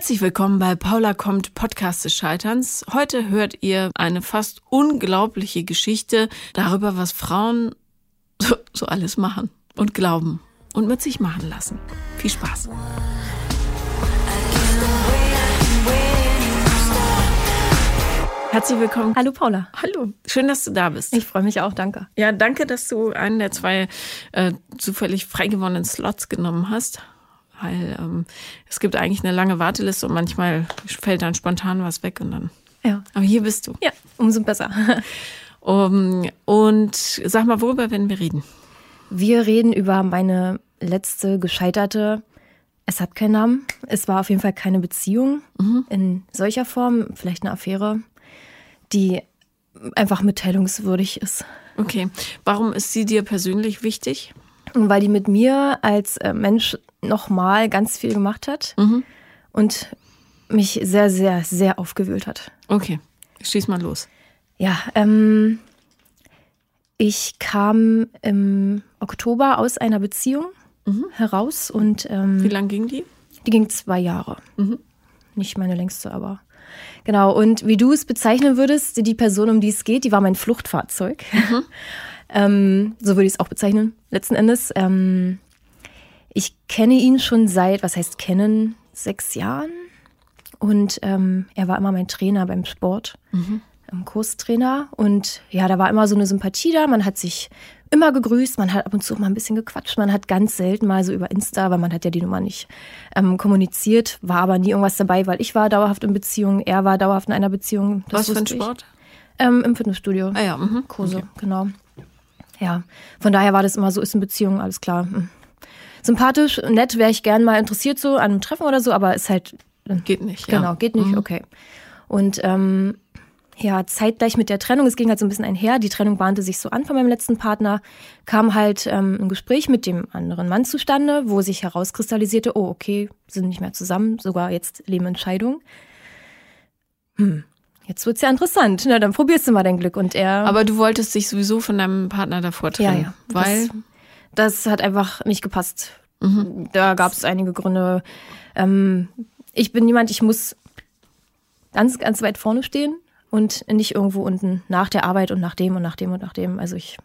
Herzlich willkommen bei Paula kommt Podcast des Scheiterns. Heute hört ihr eine fast unglaubliche Geschichte darüber, was Frauen so, so alles machen und glauben und mit sich machen lassen. Viel Spaß. Herzlich willkommen. Hallo Paula. Hallo, schön, dass du da bist. Ich freue mich auch, danke. Ja, danke, dass du einen der zwei äh, zufällig frei gewonnenen Slots genommen hast. Weil ähm, es gibt eigentlich eine lange Warteliste und manchmal fällt dann spontan was weg und dann. Ja. Aber hier bist du. Ja, umso besser. Um, und sag mal, worüber werden wir reden? Wir reden über meine letzte gescheiterte, es hat keinen Namen, es war auf jeden Fall keine Beziehung Mhm. in solcher Form, vielleicht eine Affäre, die einfach mitteilungswürdig ist. Okay. Warum ist sie dir persönlich wichtig? Weil die mit mir als äh, Mensch nochmal ganz viel gemacht hat Mhm. und mich sehr, sehr, sehr aufgewühlt hat. Okay. Schieß mal los. Ja, ähm, ich kam im Oktober aus einer Beziehung heraus und ähm, Wie lang ging die? die ging zwei Jahre. Nicht meine längste, aber genau. Und wie du es bezeichnen würdest, die Person, um die es geht, die war mein Fluchtfahrzeug. ähm, so würde ich es auch bezeichnen, letzten Endes. Ähm, ich kenne ihn schon seit, was heißt kennen, sechs Jahren. Und ähm, er war immer mein Trainer beim Sport, ähm, Kurstrainer. Und ja, da war immer so eine Sympathie da. Man hat sich immer gegrüßt, man hat ab und zu mal ein bisschen gequatscht. Man hat ganz selten mal so über Insta, weil man hat ja die Nummer nicht ähm, kommuniziert, war aber nie irgendwas dabei, weil ich war dauerhaft in Beziehung, er war dauerhaft in einer Beziehung. Das was für ein. Sport? Ähm, Im Fitnessstudio. Ah ja, mhm. Kurse, Okay. genau. Ja, von daher war das immer so, ist in Beziehung, alles klar. Hm. Sympathisch, nett, wäre ich gern mal interessiert so an einem Treffen oder so, aber ist halt, Geht nicht. Ja. genau, geht nicht, okay. Und ähm, ja, zeitgleich mit der Trennung, es ging halt so ein bisschen einher, die Trennung bahnte sich so an von meinem letzten Partner, kam halt ähm, ein Gespräch mit dem anderen Mann zustande, wo sich herauskristallisierte, oh, okay, sind nicht mehr zusammen, sogar jetzt leben in Scheidung. Hm, jetzt wird's ja interessant, na dann probierst du mal dein Glück. Und er... Aber du wolltest dich sowieso von deinem Partner davor Ja, trennen. ja. Weil. Das, das hat einfach nicht gepasst. Da gab es einige Gründe. Ähm, ich bin jemand, ich muss ganz, ganz weit vorne stehen und nicht irgendwo unten nach der Arbeit und nach dem und nach dem und nach dem. Also ich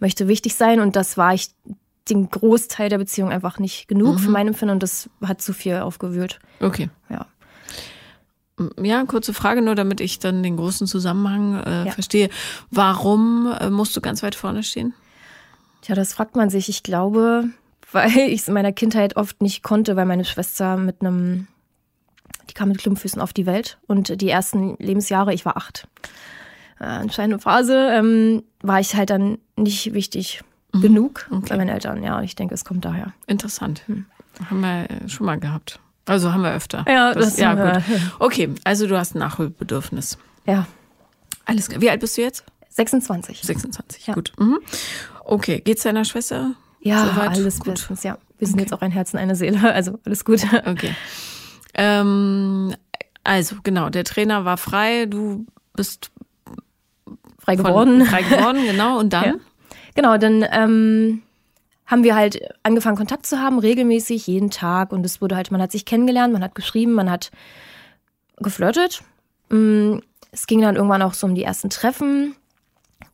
möchte wichtig sein und das war ich den Großteil der Beziehung einfach nicht genug für mein Empfinden und das hat zu viel aufgewühlt. Okay. Ja. Ja, kurze Frage nur, damit ich dann den großen Zusammenhang äh, Ja. verstehe. Warum äh, musst du ganz weit vorne stehen? Tja, das fragt man sich. Ich glaube, weil ich es in meiner Kindheit oft nicht konnte, weil meine Schwester mit einem, die kam mit Klumpfüßen auf die Welt und die ersten Lebensjahre, ich war acht, äh, entscheidende Phase, ähm, war ich halt dann nicht wichtig genug bei meinen Eltern. Ja, ich denke, es kommt daher. Interessant. Haben wir schon mal gehabt. Also haben wir öfter. Ja, das ja haben wir. gut. Okay, also du hast ein Nachholbedürfnis. Ja, Alles klar. Wie alt bist du jetzt? 26. 26. Ja. Gut. Mhm. Okay, geht's deiner Schwester? Ja, Soweit? alles Gut. bestens, ja. Wir sind jetzt auch ein Herz und eine Seele, also alles gut. Okay. Ähm, also genau, der Trainer war frei, du bist Frei geworden. frei geworden, genau. Und dann? Ja. Genau, dann ähm, haben wir halt angefangen, Kontakt zu haben, regelmäßig, jeden Tag. Und es wurde halt, man hat sich kennengelernt, man hat geschrieben, man hat geflirtet. Mm, Es ging dann irgendwann auch so um die ersten Treffen.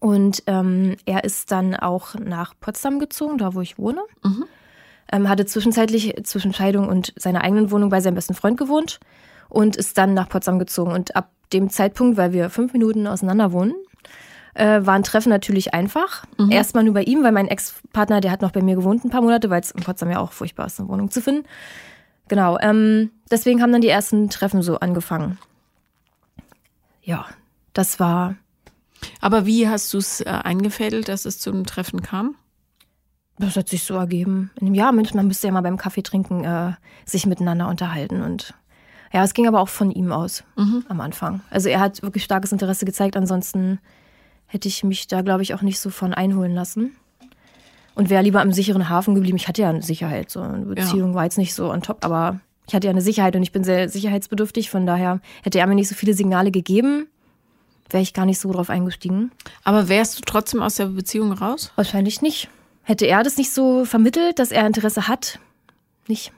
Und ähm, er ist dann auch nach Potsdam gezogen, da wo ich wohne. Ähm, hatte zwischenzeitlich zwischen Scheidung und seiner eigenen Wohnung bei seinem besten Freund gewohnt und ist dann nach Potsdam gezogen. Und ab dem Zeitpunkt, weil wir fünf Minuten auseinander wohnen, äh, waren Treffen natürlich einfach. Erstmal nur bei ihm, weil mein Ex-Partner, der hat noch bei mir gewohnt ein paar Monate, weil es in Potsdam ja auch furchtbar ist, eine Wohnung zu finden. Genau, ähm, deswegen haben dann die ersten Treffen so angefangen. Ja, das war, Aber wie hast du es äh, eingefädelt, dass es zum Treffen kam? das hat sich so ergeben. In dem Jahr, man müsste ja mal beim Kaffee trinken äh, sich miteinander unterhalten und ja, es ging aber auch von ihm aus am Anfang. Also er hat wirklich starkes Interesse gezeigt, ansonsten hätte ich mich da, glaube ich, auch nicht so von einholen lassen. Und wäre lieber am sicheren Hafen geblieben. Ich hatte ja eine Sicherheit. So eine Beziehung war jetzt nicht so on top, aber ich hatte ja eine Sicherheit und ich bin sehr sicherheitsbedürftig. Von daher hätte er mir nicht so viele Signale gegeben, wäre ich gar nicht so drauf eingestiegen. Aber wärst du trotzdem aus der Beziehung raus? Wahrscheinlich nicht. Hätte er das nicht so vermittelt, dass er Interesse hat? Nicht.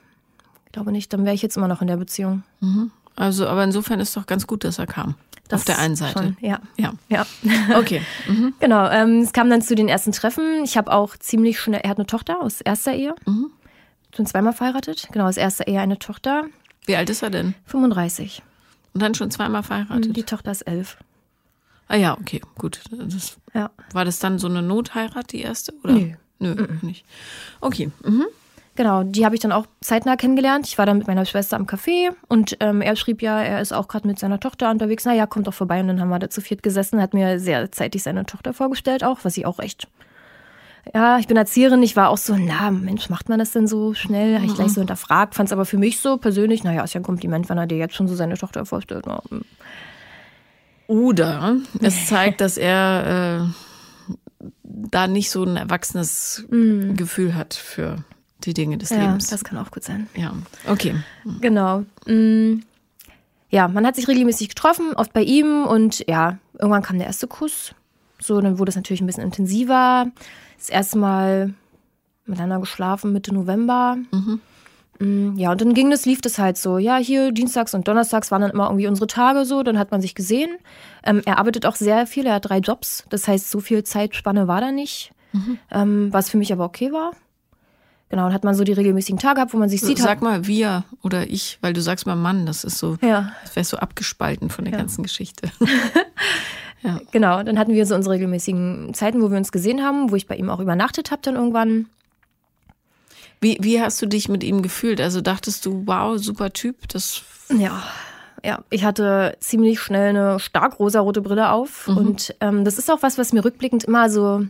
glaube nicht. Dann wäre ich jetzt immer noch in der Beziehung. Mhm. Also, aber insofern ist doch ganz gut, dass er kam. Das Auf der einen Seite. Schon, ja. Ja. Ja. Okay. Mhm. Genau, ähm, es kam dann zu den ersten Treffen. Ich habe auch ziemlich schnell, er hat eine Tochter aus erster Ehe. Mhm. Schon zweimal verheiratet. Genau, aus erster Ehe eine Tochter. Wie alt ist er denn? 35. Und dann schon zweimal verheiratet? Die Tochter ist elf. Ah ja, okay, gut. Das, Ja. war das dann so eine Notheirat, die erste? Oder? Nö. Nö, nicht. Okay. Mhm. Genau, die habe ich dann auch zeitnah kennengelernt. Ich war dann mit meiner Schwester am Café und ähm, er schrieb ja, er ist auch gerade mit seiner Tochter unterwegs. Na ja, kommt doch vorbei. Und dann haben wir da zu viert gesessen, hat mir sehr zeitig seine Tochter vorgestellt auch, was ich auch echt. Ja, ich bin Erzieherin, ich war auch so, na Mensch, macht man das denn so schnell? Habe ich gleich so hinterfragt, fand es aber für mich so persönlich, naja, ist ja ein Kompliment, wenn er dir jetzt schon so seine Tochter vorstellt. Hm. Oder es zeigt, dass er äh, da nicht so ein erwachsenes Gefühl hat für die Dinge des Mhm. ja, Lebens. das kann auch gut sein. ja, okay. Genau. Mm. Ja, man hat sich regelmäßig getroffen, oft bei ihm und ja, irgendwann kam der erste Kuss. So, dann wurde es natürlich ein bisschen intensiver. Das erste Mal miteinander geschlafen Mitte November. Mm, Ja, und dann ging das, lief das halt so. Ja, hier Dienstags und Donnerstags waren dann immer irgendwie unsere Tage so, dann hat man sich gesehen. Ähm, er arbeitet auch sehr viel, er hat drei Jobs. Das heißt, so viel Zeitspanne war da nicht. Ähm, was für mich aber okay war. Genau, dann hat man so die regelmäßigen Tage gehabt, wo man sich sieht. Sag mal wir oder ich, weil du sagst mal Mann, das ist so, ja. das wäre so abgespalten von der ganzen Geschichte. Genau, dann hatten wir so unsere regelmäßigen Zeiten, wo wir uns gesehen haben, wo ich bei ihm auch übernachtet habe dann irgendwann. Wie, wie hast du dich mit ihm gefühlt? Also dachtest du, wow, super Typ, das Ja, ja, ich hatte ziemlich schnell eine stark rosarote Brille auf und ähm, das ist auch was, was mir rückblickend immer so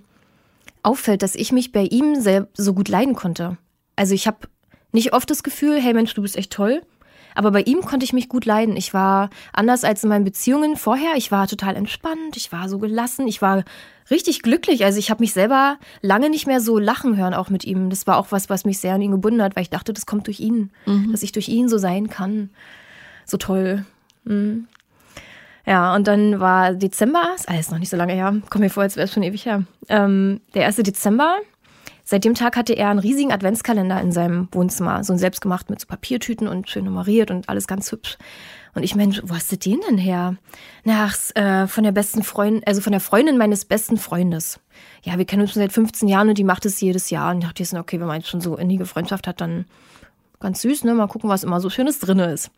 auffällt, dass ich mich bei ihm sehr, so gut leiden konnte. Also ich habe nicht oft das Gefühl, hey Mensch, du bist echt toll. Aber bei ihm konnte ich mich gut leiden. Ich war anders als in meinen Beziehungen vorher. Ich war total entspannt. Ich war so gelassen. Ich war richtig glücklich. Also ich habe mich selber lange nicht mehr so lachen hören, auch mit ihm. Das war auch was, was mich sehr an ihn gebunden hat, weil ich dachte, das kommt durch ihn. Dass ich durch ihn so sein kann. So toll. Mhm. Ja, und dann war Dezember, ist alles noch nicht so lange her, kommt mir vor, als wäre es schon ewig her. Ähm, der 1. Dezember, seit dem Tag hatte er einen riesigen Adventskalender in seinem Wohnzimmer, so ein selbstgemacht mit so Papiertüten und schön nummeriert und alles ganz hübsch. Und ich meine, wo hast du den denn her? Na, äh, von der besten Freundin, also von der Freundin meines besten Freundes. Ja, wir kennen uns schon seit 15 Jahren und die macht es jedes Jahr. Und ich dachte, jetzt, okay, wenn man jetzt schon so innige Freundschaft hat, dann ganz süß, ne? Mal gucken, was immer so Schönes drin ist.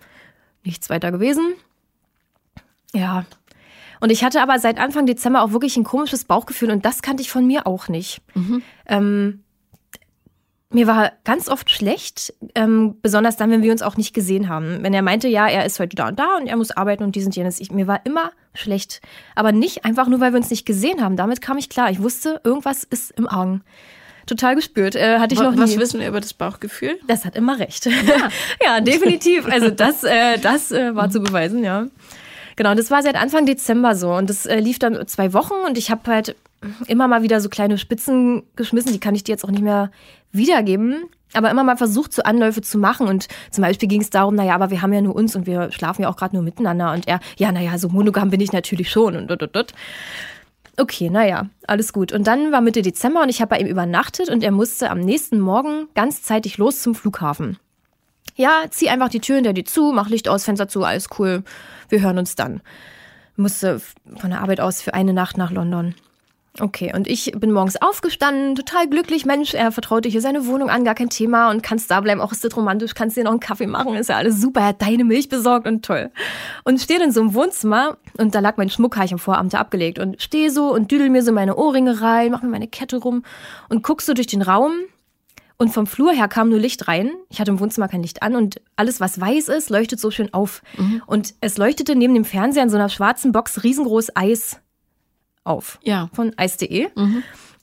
Nichts weiter gewesen. Ja. Und ich hatte aber seit Anfang Dezember auch wirklich ein komisches Bauchgefühl und das kannte ich von mir auch nicht. Ähm, mir war ganz oft schlecht, ähm, besonders dann, wenn wir uns auch nicht gesehen haben. Wenn er meinte, ja, er ist heute da und da und er muss arbeiten und dies und jenes. Ich, mir war immer schlecht. Aber nicht einfach nur, weil wir uns nicht gesehen haben. Damit kam ich klar. Ich wusste, irgendwas ist im Argen. Total gespürt. Äh, hatte ich noch nie. was wissen wir über das Bauchgefühl? Das hat immer recht. Ja, definitiv. Also das, äh, das äh, war zu beweisen, ja. Genau, das war seit Anfang Dezember so und das äh, lief dann zwei Wochen und ich habe halt immer mal wieder so kleine Spitzen geschmissen, die kann ich dir jetzt auch nicht mehr wiedergeben, aber immer mal versucht, so Anläufe zu machen und zum Beispiel ging es darum, naja, aber wir haben ja nur uns und wir schlafen ja auch gerade nur miteinander und er, ja, naja, so monogam bin ich natürlich schon und dut, dut, dut. Okay, naja, alles gut. Und dann war Mitte Dezember und ich habe bei ihm übernachtet und er musste am nächsten Morgen ganz zeitig los zum Flughafen. Ja, zieh einfach die Tür hinter dir zu, mach Licht aus, Fenster zu, alles cool. Wir hören uns dann. Musste von der Arbeit aus für eine Nacht nach London. Okay, und ich bin morgens aufgestanden, total glücklich. Mensch, er vertraute hier seine Wohnung an, gar kein Thema und kannst da bleiben. Auch ist das romantisch, kannst dir noch einen Kaffee machen, ist ja alles super. Er hat deine Milch besorgt und toll. Und stehe in so einem Wohnzimmer und da lag mein Schmuck, habe ich am Vorabend abgelegt und stehe so und düdel mir so meine Ohrringe rein, mach mir meine Kette rum und guck so durch den Raum und vom Flur her kam nur Licht rein. Ich hatte im Wohnzimmer kein Licht an und alles, was weiß ist, leuchtet so schön auf. Und es leuchtete neben dem Fernseher in so einer schwarzen Box riesengroß Eis auf. Ja. Von Eis.de.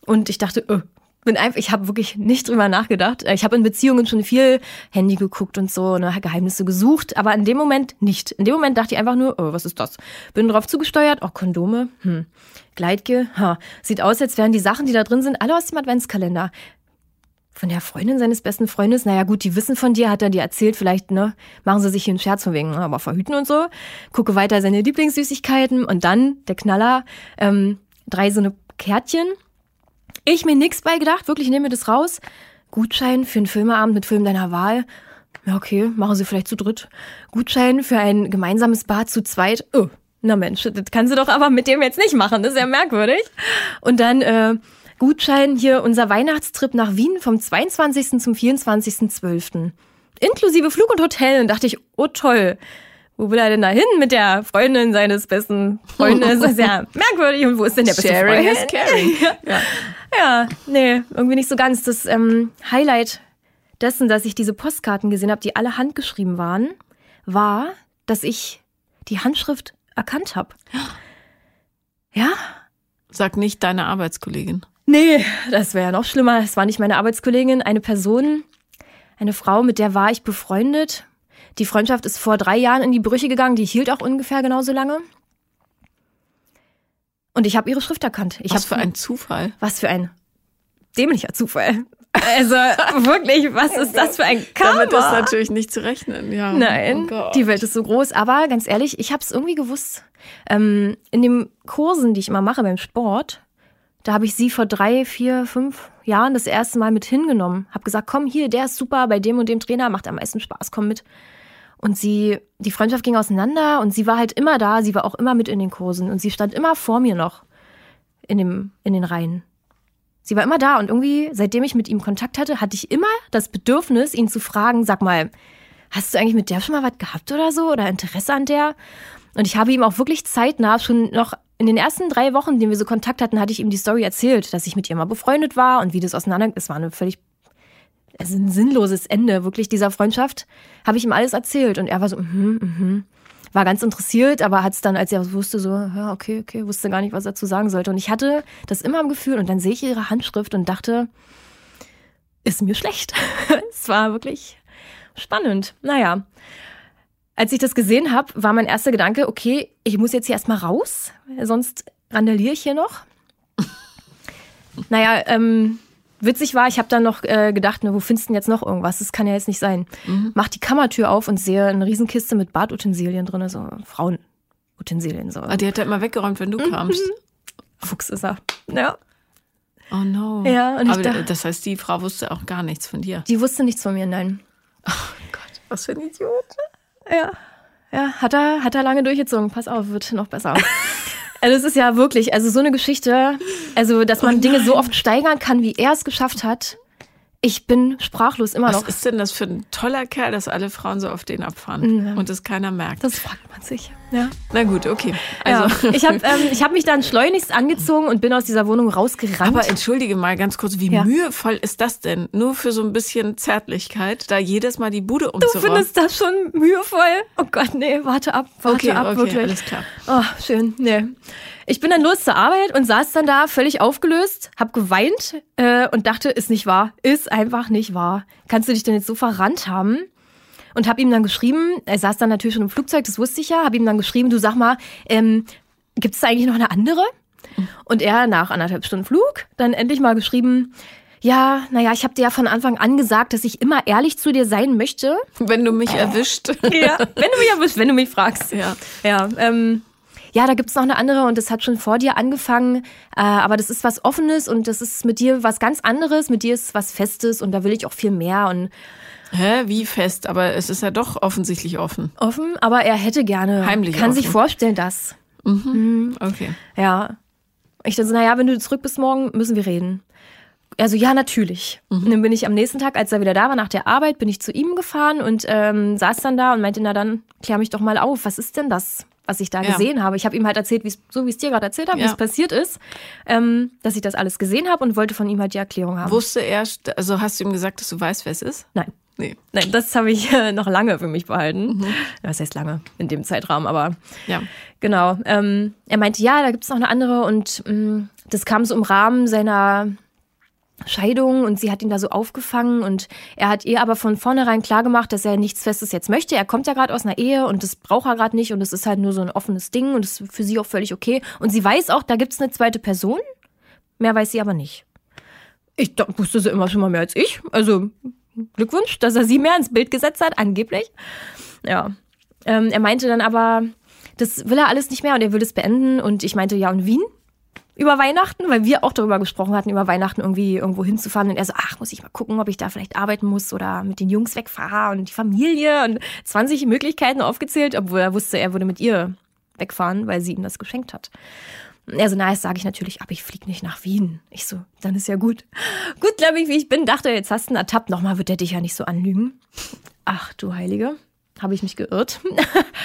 Und ich dachte, äh, bin einfach, ich habe wirklich nicht drüber nachgedacht. Ich habe in Beziehungen schon viel Handy geguckt und so, ne, Geheimnisse gesucht, aber in dem Moment nicht. In dem Moment dachte ich einfach nur, oh, was ist das? Bin drauf zugesteuert, oh, Kondome, hm. Gleitgel, ha. Sieht aus, als wären die Sachen, die da drin sind, alle aus dem Adventskalender. Von der Freundin seines besten Freundes, naja gut, die wissen von dir, hat er dir erzählt, vielleicht, ne, machen sie sich hier einen Scherz von wegen, aber verhüten und so. Gucke weiter seine Lieblingssüßigkeiten und dann, der Knaller, ähm, drei so eine Kärtchen. Ich mir nix bei gedacht, wirklich, nehme das raus. Gutschein für einen Filmeabend mit Film deiner Wahl. Ja, okay, machen Sie vielleicht zu dritt. Gutschein für ein gemeinsames Bad zu zweit. Oh, na Mensch, das kann sie doch aber mit dem jetzt nicht machen. Das ist ja merkwürdig. Und dann äh, Gutschein hier unser Weihnachtstrip nach Wien vom 22. zum 24.12. Inklusive Flug und Hotel. Und dachte ich, oh toll. Wo will er denn da hin mit der Freundin seines besten Freundes? Das ist ja merkwürdig. Und wo ist denn der beste Sharing Freund? is caring. ja. ja, nee, irgendwie nicht so ganz. Das ähm, Highlight dessen, dass ich diese Postkarten gesehen habe, die alle handgeschrieben waren, war, dass ich die Handschrift erkannt habe. Ja? Sag nicht deine Arbeitskollegin. Nee, das wäre ja noch schlimmer. Es war nicht meine Arbeitskollegin, eine Person, eine Frau, mit der war ich befreundet. Die Freundschaft ist vor drei Jahren in die Brüche gegangen, die hielt auch ungefähr genauso lange. Und ich habe ihre Schrift erkannt. Ich Was für ein Zufall. Was für ein dämlicher Zufall. Also wirklich, was ist das für ein Karma? Damit ist natürlich nicht zu rechnen. Ja. Nein, Oh die Welt ist so groß. Aber ganz ehrlich, ich habe es irgendwie gewusst. Ähm, in den Kursen, die ich immer mache beim Sport, da habe ich sie vor drei, vier, fünf Jahren das erste Mal mit hingenommen. Hab gesagt, komm hier, der ist super, bei dem und dem Trainer macht am meisten Spaß, komm mit. Und sie, die Freundschaft ging auseinander und sie war halt immer da, sie war auch immer mit in den Kursen und sie stand immer vor mir noch in, dem, in den Reihen. Sie war immer da und irgendwie, seitdem ich mit ihm Kontakt hatte, hatte ich immer das Bedürfnis, ihn zu fragen, sag mal, hast du eigentlich mit der schon mal was gehabt oder so oder Interesse an der? Und ich habe ihm auch wirklich zeitnah, schon noch in den ersten drei Wochen, in denen wir so Kontakt hatten, hatte ich ihm die Story erzählt, dass ich mit ihr mal befreundet war und wie das auseinander, es war eine völlig, also ein sinnloses Ende wirklich dieser Freundschaft, habe ich ihm alles erzählt und er war so, mhm, mhm. War ganz interessiert, aber hat es dann, als er wusste, so, ja, okay, okay, wusste gar nicht, was er zu sagen sollte. Und ich hatte das immer im Gefühl und dann sehe ich ihre Handschrift und dachte, ist mir schlecht. es war wirklich spannend. Naja, als ich das gesehen habe, war mein erster Gedanke, okay, ich muss jetzt hier erstmal raus, sonst randaliere ich hier noch. naja, ähm, witzig war, ich habe dann noch äh, gedacht, ne, wo findest du denn jetzt noch irgendwas? Das kann ja jetzt nicht sein. Mach die Kammertür auf und sehe eine Riesenkiste mit Badutensilien drin, so Frauenutensilien. So. Ah, die hat er immer weggeräumt, wenn du kamst. Fuchs ist er. Ja. Oh no. Ja, und ich Aber dachte- das heißt, die Frau wusste auch gar nichts von dir. Die wusste nichts von mir, nein. Was für ein Idiot. Ja. Ja, hat er, hat er lange durchgezogen. Pass auf, wird noch besser. Also es ist ja wirklich, also so eine Geschichte, also dass man Dinge so oft steigern kann, wie er es geschafft hat. Ich bin sprachlos immer Was noch. ist denn das für ein toller Kerl, dass alle Frauen so auf den abfahren und es keiner merkt? Das fragt man sich. Ja. Na gut, okay. Also, ja. Ich habe ähm, ich hab mich dann schleunigst angezogen und bin aus dieser Wohnung rausgerannt. aber entschuldige mal ganz kurz, wie Ja. mühevoll ist das denn? Nur für so ein bisschen Zärtlichkeit, da jedes Mal die Bude du umzuräumen. findest das schon mühevoll? Oh Gott, nee, warte ab, warte okay, ab, okay, wirklich. alles klar. Oh, schön. Nee. Ich bin dann los zur Arbeit und saß dann da völlig aufgelöst, hab geweint äh, und dachte, ist nicht wahr. Ist einfach nicht wahr. Kannst du dich denn jetzt so verrannt haben? Und hab ihm dann geschrieben, er saß dann natürlich schon im Flugzeug, das wusste ich ja, hab ihm dann geschrieben, du sag mal, ähm, gibt es da eigentlich noch eine andere? Und er nach anderthalb Stunden Flug dann endlich mal geschrieben, ja, naja, ich habe dir ja von Anfang an gesagt, dass ich immer ehrlich zu dir sein möchte. Wenn du mich erwischt. Ja, wenn du mich erwischst, wenn du mich fragst. Ja. Ja, ähm, ja, da gibt's noch eine andere und das hat schon vor dir angefangen, äh, aber das ist was Offenes und das ist mit dir was ganz anderes, mit dir ist was Festes und da will ich auch viel mehr und Hä, wie fest? Aber es ist ja doch offensichtlich offen. offen, aber er hätte gerne, Heimlich kann sich offen. vorstellen, dass. Okay. Ja. Ich dann so, naja, wenn du zurück bist morgen, müssen wir reden. Also ja, natürlich. Und dann bin ich am nächsten Tag, als er wieder da war, nach der Arbeit, bin ich zu ihm gefahren und ähm, saß dann da und meinte, na dann klär mich doch mal auf, was ist denn das, was ich da Ja. gesehen habe? Ich habe ihm halt erzählt, wie's, so wie es dir gerade erzählt habe, wie Ja. es passiert ist, ähm, dass ich das alles gesehen habe und wollte von ihm halt die Erklärung haben. Wusste er, also hast du ihm gesagt, dass du weißt, wer es ist? Nein. Nee. Nein, das habe ich äh, noch lange für mich behalten. Das heißt lange in dem Zeitraum, aber Ja. Genau. Ähm, er meinte, ja, da gibt's noch eine andere und mh, das kam so im Rahmen seiner Scheidung und sie hat ihn da so aufgefangen und er hat ihr aber von vornherein klar gemacht, dass er nichts Festes jetzt möchte. Er kommt ja gerade aus einer Ehe und das braucht er gerade nicht und es ist halt nur so ein offenes Ding und das ist für sie auch völlig okay. Und sie weiß auch, da gibt's eine zweite Person. Mehr weiß sie aber nicht. Ich da wusste sie immer schon mal mehr als ich. Also Glückwunsch, dass er sie mehr ins Bild gesetzt hat, angeblich. Ja. Ähm, er meinte dann aber, das will er alles nicht mehr und er will es beenden. Und ich meinte, ja, und Wien? über Weihnachten, weil wir auch darüber gesprochen hatten, über Weihnachten irgendwie irgendwo hinzufahren. Und er so, ach, muss ich mal gucken, ob ich da vielleicht arbeiten muss oder mit den Jungs wegfahre und die Familie und 20 Möglichkeiten aufgezählt, obwohl er wusste, er würde mit ihr wegfahren, weil sie ihm das geschenkt hat. Und so, na, das sage ich natürlich, aber ich fliege nicht nach Wien. Ich so, dann ist ja gut. Gut, glaube ich, wie ich bin, dachte, jetzt hast du einen ertappt. Nochmal wird er dich ja nicht so anlügen. Ach, du Heilige, habe ich mich geirrt.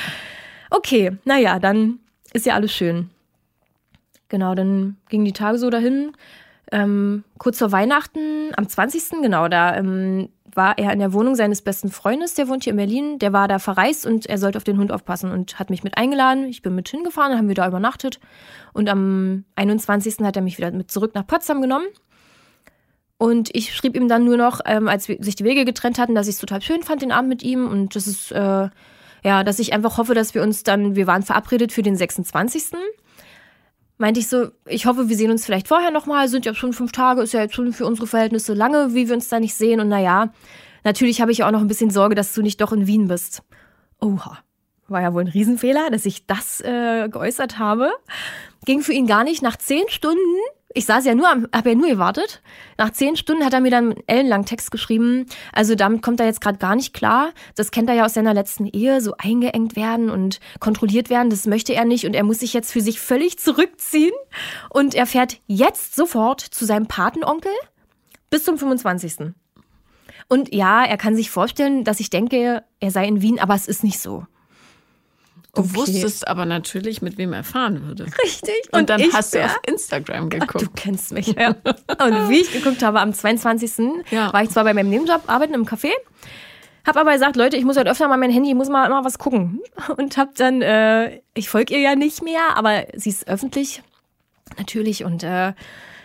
okay, naja, dann ist ja alles schön. Genau, dann gingen die Tage so dahin. Ähm, kurz vor Weihnachten, am 20. genau, da ähm, war er in der Wohnung seines besten Freundes, der wohnt hier in Berlin. Der war da verreist und er sollte auf den Hund aufpassen und hat mich mit eingeladen. Ich bin mit hingefahren, dann haben wir da übernachtet. Und am 21. hat er mich wieder mit zurück nach Potsdam genommen. Und ich schrieb ihm dann nur noch, ähm, als wir sich die Wege getrennt hatten, dass ich es total schön fand, den Abend mit ihm. Und das ist, äh, ja, dass ich einfach hoffe, dass wir uns dann, wir waren verabredet für den 26 meinte ich so, ich hoffe, wir sehen uns vielleicht vorher nochmal, sind ja schon fünf Tage, ist ja jetzt schon für unsere Verhältnisse lange, wie wir uns da nicht sehen. Und naja, natürlich habe ich auch noch ein bisschen Sorge, dass du nicht doch in Wien bist. Oha. War ja wohl ein Riesenfehler, dass ich das äh, geäußert habe. Ging für ihn gar nicht. Nach zehn Stunden ich saß ja nur, habe ja nur gewartet. Nach zehn Stunden hat er mir dann einen ellenlangen Text geschrieben. Also damit kommt er jetzt gerade gar nicht klar. Das kennt er ja aus seiner letzten Ehe, so eingeengt werden und kontrolliert werden. Das möchte er nicht und er muss sich jetzt für sich völlig zurückziehen. Und er fährt jetzt sofort zu seinem Patenonkel bis zum 25. Und ja, er kann sich vorstellen, dass ich denke, er sei in Wien, aber es ist nicht so. Du okay. wusstest aber natürlich, mit wem er fahren würde. Richtig. Und, und dann hast du ja? auf Instagram geguckt. Ach, du kennst mich, ja. und wie ich geguckt habe, am 22. Ja. war ich zwar bei meinem Nebenjob, arbeiten im Café, habe aber gesagt, Leute, ich muss halt öfter mal mein Handy, ich muss mal immer was gucken. Und habe dann, äh, ich folge ihr ja nicht mehr, aber sie ist öffentlich, natürlich. Und äh,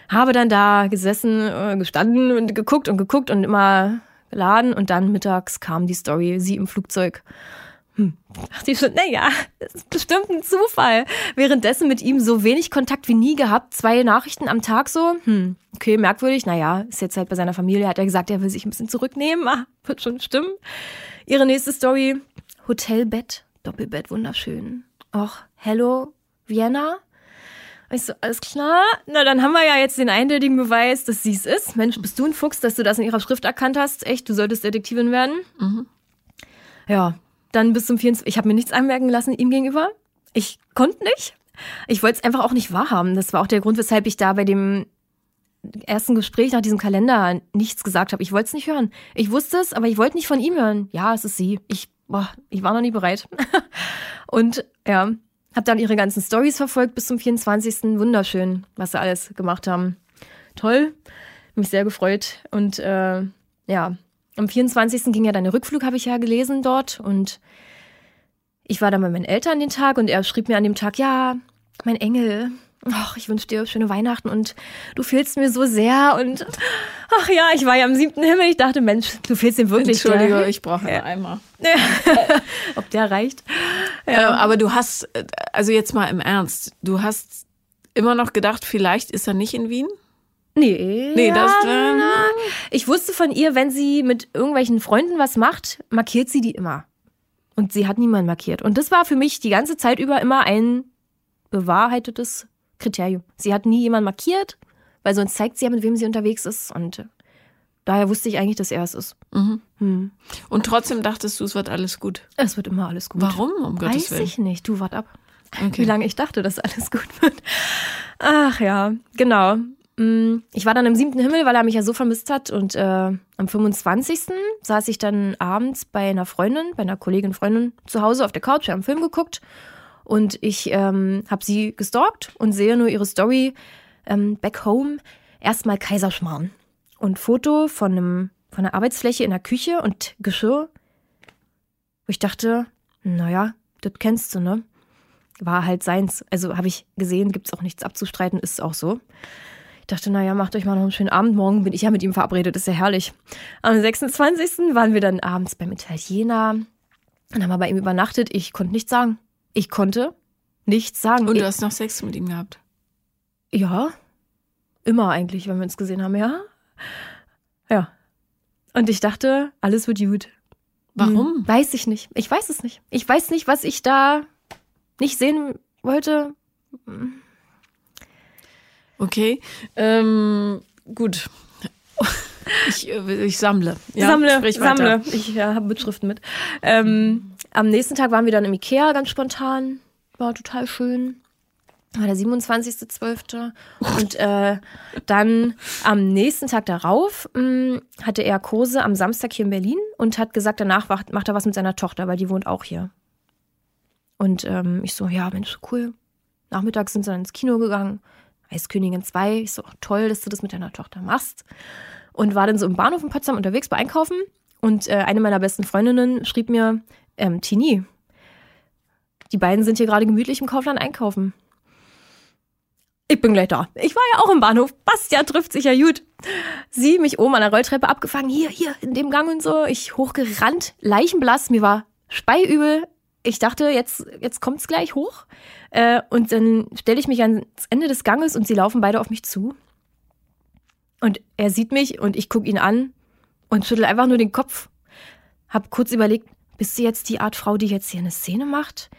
habe dann da gesessen, äh, gestanden und geguckt und geguckt und immer geladen. Und dann mittags kam die Story, sie im Flugzeug. Hm. Dachte ich schon, naja, das ist bestimmt ein Zufall. Währenddessen mit ihm so wenig Kontakt wie nie gehabt, zwei Nachrichten am Tag so. Hm, okay, merkwürdig. Naja, ist jetzt halt bei seiner Familie, hat er gesagt, er will sich ein bisschen zurücknehmen. Ah, wird schon stimmen. Ihre nächste Story, Hotelbett, Doppelbett, wunderschön. Och, hello, Vienna. Ich so, alles klar. Na, dann haben wir ja jetzt den eindeutigen Beweis, dass sie es ist. Mensch, bist du ein Fuchs, dass du das in ihrer Schrift erkannt hast? Echt, du solltest Detektivin werden? Mhm. Ja, dann bis zum 24. Ich habe mir nichts anmerken lassen ihm gegenüber. Ich konnte nicht. Ich wollte es einfach auch nicht wahrhaben. Das war auch der Grund, weshalb ich da bei dem ersten Gespräch nach diesem Kalender nichts gesagt habe. Ich wollte es nicht hören. Ich wusste es, aber ich wollte nicht von ihm hören. Ja, es ist sie. Ich, boah, ich war noch nie bereit. und ja, habe dann ihre ganzen Stories verfolgt bis zum 24. Wunderschön, was sie alles gemacht haben. Toll, mich sehr gefreut. Und äh, ja, am 24. ging ja der Rückflug, habe ich ja gelesen dort. Und ich war dann bei meinen Eltern den Tag und er schrieb mir an dem Tag, ja, mein Engel, ach, ich wünsche dir schöne Weihnachten und du fehlst mir so sehr. Und ach ja, ich war ja am siebten Himmel. Ich dachte, Mensch, du fehlst ihm wirklich. Entschuldige, ich brauche ja. einmal. Ob der reicht. Ja. Äh, aber du hast, also jetzt mal im Ernst, du hast immer noch gedacht, vielleicht ist er nicht in Wien? Nee. Nee, das. Ähm, ich wusste von ihr, wenn sie mit irgendwelchen Freunden was macht, markiert sie die immer. Und sie hat niemanden markiert. Und das war für mich die ganze Zeit über immer ein bewahrheitetes Kriterium. Sie hat nie jemanden markiert, weil sonst zeigt sie ja, mit wem sie unterwegs ist. Und äh, daher wusste ich eigentlich, dass er es ist. Mhm. Hm. Und trotzdem dachtest du, es wird alles gut. Es wird immer alles gut. Warum? Um Weiß Gottes Willen. Weiß ich nicht. Du wart ab. Okay. Wie lange ich dachte, dass alles gut wird. Ach ja, genau. Mm, ich war dann im siebten Himmel, weil er mich ja so vermisst hat. Und äh, am 25. saß ich dann abends bei einer Freundin, bei einer Kollegin Freundin zu Hause auf der Couch, wir haben einen Film geguckt. Und ich ähm, habe sie gestalkt und sehe nur ihre Story ähm, back home. Erstmal Kaiserschmarrn. Und Foto von, einem, von einer Arbeitsfläche in der Küche und Geschirr. Wo ich dachte, naja, das kennst du, ne? War halt seins. Also habe ich gesehen, gibt's auch nichts abzustreiten, ist auch so. Ich dachte, naja, macht euch mal noch einen schönen Abend. Morgen bin ich ja mit ihm verabredet, ist ja herrlich. Am 26. waren wir dann abends beim Italiener. Dann haben wir bei ihm übernachtet. Ich konnte nichts sagen. Ich konnte nichts sagen. Und du ich, hast noch Sex mit ihm gehabt? Ja. Immer eigentlich, wenn wir uns gesehen haben, ja. Ja. Und ich dachte, alles wird gut. Warum? Hm, weiß ich nicht. Ich weiß es nicht. Ich weiß nicht, was ich da nicht sehen wollte. Hm. Okay. Ähm, gut. Ich, äh, ich sammle. Ja, sammle, sammle. Ich ja, habe Mitschriften mit. Ähm, am nächsten Tag waren wir dann im Ikea ganz spontan. War total schön. War der 27.12. Und äh, dann am nächsten Tag darauf mh, hm, hatte er Kurse am Samstag hier in Berlin und hat gesagt, danach macht, macht er was mit seiner Tochter, weil die wohnt auch hier. Und ähm, ich so, ja, Mensch, cool. Nachmittags sind sie dann ins Kino gegangen. Eiskönigin 2. Ich so, toll, dass du das mit deiner Tochter machst. Und war dann so im Bahnhof in Potsdam unterwegs bei Einkaufen. Und äh, eine meiner besten Freundinnen schrieb mir, ähm, Tini, die beiden sind hier gerade gemütlich im Kaufland einkaufen. Ich bin gleich da. Ich war ja auch im Bahnhof. Bastia trifft sich ja gut. Sie mich oben an der Rolltreppe abgefangen. Hier, hier, in dem Gang und so. Ich hochgerannt, leichenblass. Mir war speiübel. Ich dachte, jetzt, jetzt kommt's gleich hoch. Äh, und dann stelle ich mich ans Ende des Ganges und sie laufen beide auf mich zu. Und er sieht mich und ich gucke ihn an und schüttel einfach nur den Kopf. Hab kurz überlegt, bist du jetzt die Art Frau, die jetzt hier eine Szene macht?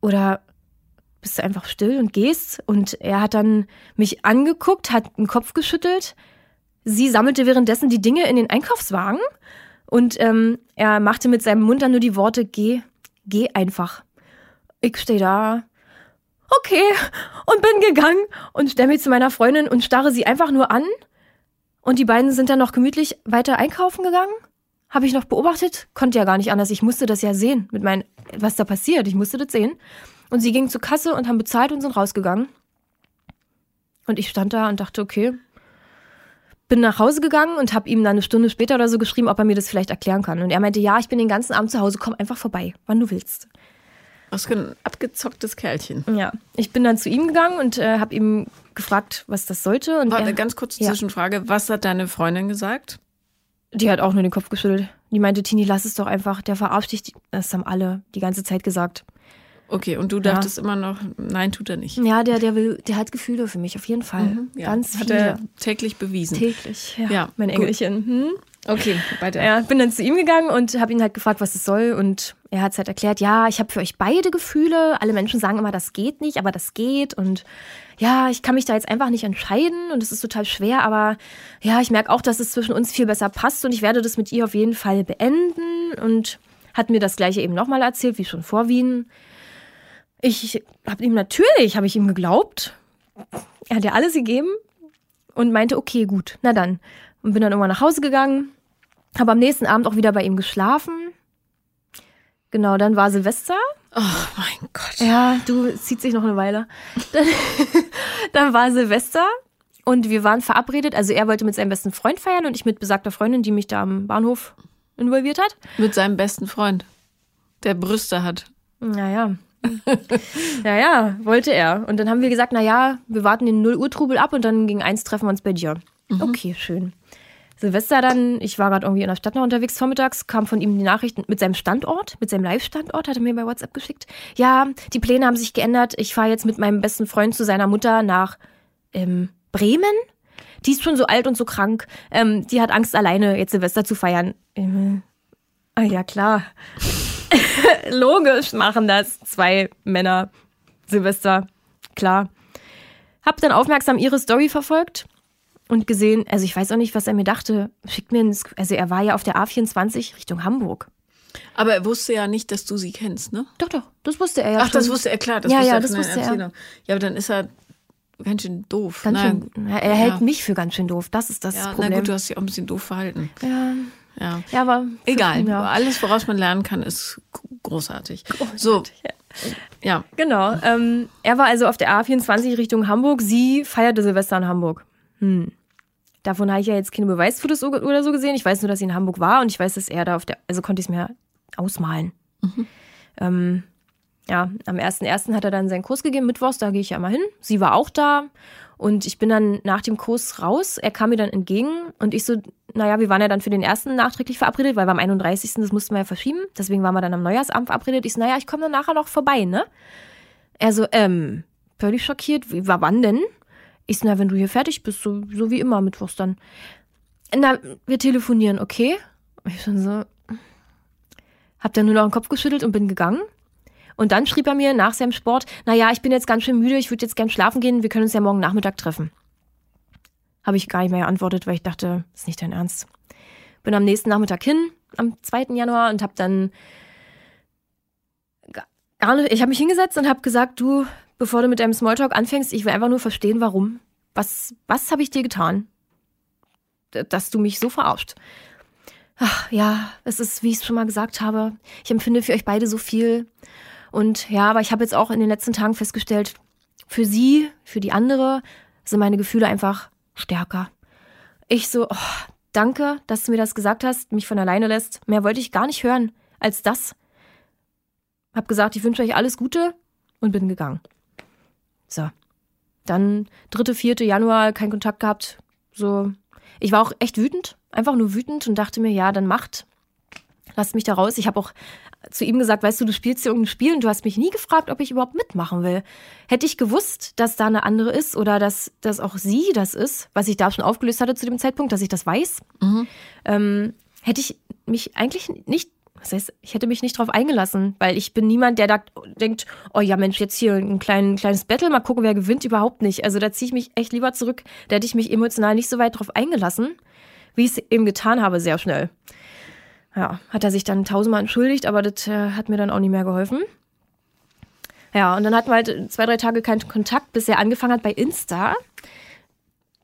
Oder bist du einfach still und gehst? Und er hat dann mich angeguckt, hat den Kopf geschüttelt. Sie sammelte währenddessen die Dinge in den Einkaufswagen und ähm, er machte mit seinem Mund dann nur die Worte, geh, geh einfach. Ich stehe da, okay, und bin gegangen und stelle mich zu meiner Freundin und starre sie einfach nur an. Und die beiden sind dann noch gemütlich weiter einkaufen gegangen. Habe ich noch beobachtet, konnte ja gar nicht anders. Ich musste das ja sehen, mit meinen, was da passiert. Ich musste das sehen. Und sie gingen zur Kasse und haben bezahlt und sind rausgegangen. Und ich stand da und dachte, okay, bin nach Hause gegangen und habe ihm dann eine Stunde später oder so geschrieben, ob er mir das vielleicht erklären kann. Und er meinte, ja, ich bin den ganzen Abend zu Hause, komm einfach vorbei, wann du willst. Was für ein abgezocktes Kerlchen. Ja, ich bin dann zu ihm gegangen und äh, habe ihm gefragt, was das sollte. Und Warte, er, ganz kurze ja. Zwischenfrage. Was hat deine Freundin gesagt? Die hat auch nur den Kopf geschüttelt. Die meinte, Tini, lass es doch einfach. Der verarscht dich. Das haben alle die ganze Zeit gesagt. Okay, und du dachtest ja. immer noch, nein, tut er nicht. Ja, der, der will, der hat Gefühle für mich, auf jeden Fall. Mhm, ja. Ganz viele. Hat er täglich bewiesen. Täglich, ja. ja mein Engelchen. Hm? Okay, weiter. Ja, bin dann zu ihm gegangen und habe ihn halt gefragt, was es soll. Und er hat es halt erklärt, ja, ich habe für euch beide Gefühle. Alle Menschen sagen immer, das geht nicht, aber das geht. Und ja, ich kann mich da jetzt einfach nicht entscheiden und es ist total schwer. Aber ja, ich merke auch, dass es zwischen uns viel besser passt und ich werde das mit ihr auf jeden Fall beenden. Und hat mir das gleiche eben nochmal erzählt, wie schon vor Wien. Ich habe ihm natürlich, habe ich ihm geglaubt. Er hat ja alles gegeben und meinte, okay, gut, na dann. Und bin dann irgendwann nach Hause gegangen, habe am nächsten Abend auch wieder bei ihm geschlafen. Genau, dann war Silvester. Oh mein Gott. Ja, du zieht sich noch eine Weile. Dann, dann war Silvester und wir waren verabredet. Also er wollte mit seinem besten Freund feiern und ich mit besagter Freundin, die mich da am Bahnhof involviert hat. Mit seinem besten Freund, der Brüste hat. Naja. ja, ja, wollte er. Und dann haben wir gesagt, naja, wir warten den 0 Uhr Trubel ab und dann gegen eins treffen wir uns bei dir. Mhm. Okay, schön. Silvester dann, ich war gerade irgendwie in der Stadt noch unterwegs vormittags, kam von ihm die Nachricht mit seinem Standort, mit seinem Live-Standort, hat er mir bei WhatsApp geschickt. Ja, die Pläne haben sich geändert. Ich fahre jetzt mit meinem besten Freund zu seiner Mutter nach ähm, Bremen. Die ist schon so alt und so krank. Ähm, die hat Angst, alleine jetzt Silvester zu feiern. Ähm, ah ja, klar. Logisch machen das zwei Männer Silvester. Klar. Hab dann aufmerksam ihre Story verfolgt und gesehen, also ich weiß auch nicht, was er mir dachte. Schickt mir, ein, also er war ja auf der A24 Richtung Hamburg. Aber er wusste ja nicht, dass du sie kennst, ne? Doch, doch, das wusste er ja. Ach, schon. das wusste er, klar. Das ja, wusste ja, er das wusste er. Ja, aber dann ist er ganz schön doof. Ganz schön, er hält ja. mich für ganz schön doof. Das ist das ja, Problem. Na gut, du hast dich auch ein bisschen doof verhalten. Ja. Ja, ja aber. Egal. Ja. Alles, woraus man lernen kann, ist großartig. großartig so. Ja. ja. Genau. Ähm, er war also auf der A24 Richtung Hamburg. Sie feierte Silvester in Hamburg. Hm. Davon habe ich ja jetzt keine Beweisfotos oder so gesehen. Ich weiß nur, dass sie in Hamburg war und ich weiß, dass er da auf der, also konnte ich es mir ausmalen. Mhm. Ähm, ja, am 1.1. hat er dann seinen Kurs gegeben, Mittwochs, da gehe ich ja mal hin. Sie war auch da und ich bin dann nach dem Kurs raus. Er kam mir dann entgegen und ich so, naja, wir waren ja dann für den ersten nachträglich verabredet, weil wir am 31. das mussten wir ja verschieben. Deswegen waren wir dann am Neujahrsabend verabredet. Ich so, naja, ich komme dann nachher noch vorbei, ne? Er so, ähm, völlig schockiert. Wie, war wann denn? Ich so, na, wenn du hier fertig bist, so, so wie immer Mittwochs dann. Na, wir telefonieren, okay? Ich schon so, hab dann nur noch den Kopf geschüttelt und bin gegangen. Und dann schrieb er mir nach seinem Sport, naja, ich bin jetzt ganz schön müde, ich würde jetzt gern schlafen gehen, wir können uns ja morgen Nachmittag treffen. Habe ich gar nicht mehr geantwortet, weil ich dachte, ist nicht dein Ernst. Bin am nächsten Nachmittag hin, am 2. Januar, und habe dann ich habe mich hingesetzt und habe gesagt, du, bevor du mit deinem Smalltalk anfängst, ich will einfach nur verstehen, warum. Was, was habe ich dir getan? Dass du mich so verarscht. Ach, ja, es ist, wie ich es schon mal gesagt habe, ich empfinde für euch beide so viel. Und ja, aber ich habe jetzt auch in den letzten Tagen festgestellt, für sie, für die andere, sind meine Gefühle einfach stärker. Ich so, oh, danke, dass du mir das gesagt hast, mich von alleine lässt. Mehr wollte ich gar nicht hören als das. Hab gesagt, ich wünsche euch alles Gute und bin gegangen. So. Dann 3., 4. Januar kein Kontakt gehabt. So. Ich war auch echt wütend, einfach nur wütend und dachte mir, ja, dann macht. Lasst mich da raus. Ich habe auch zu ihm gesagt, weißt du, du spielst hier irgendein Spiel und du hast mich nie gefragt, ob ich überhaupt mitmachen will. Hätte ich gewusst, dass da eine andere ist oder dass, dass auch sie das ist, was ich da schon aufgelöst hatte zu dem Zeitpunkt, dass ich das weiß, mhm. ähm, hätte ich mich eigentlich nicht das heißt, ich hätte mich nicht drauf eingelassen, weil ich bin niemand, der da denkt, oh ja Mensch, jetzt hier ein klein, kleines Battle, mal gucken, wer gewinnt, überhaupt nicht. Also da ziehe ich mich echt lieber zurück. Da hätte ich mich emotional nicht so weit drauf eingelassen, wie ich es eben getan habe, sehr schnell. Ja, hat er sich dann tausendmal entschuldigt, aber das äh, hat mir dann auch nicht mehr geholfen. Ja, und dann hatten wir halt zwei, drei Tage keinen Kontakt, bis er angefangen hat bei Insta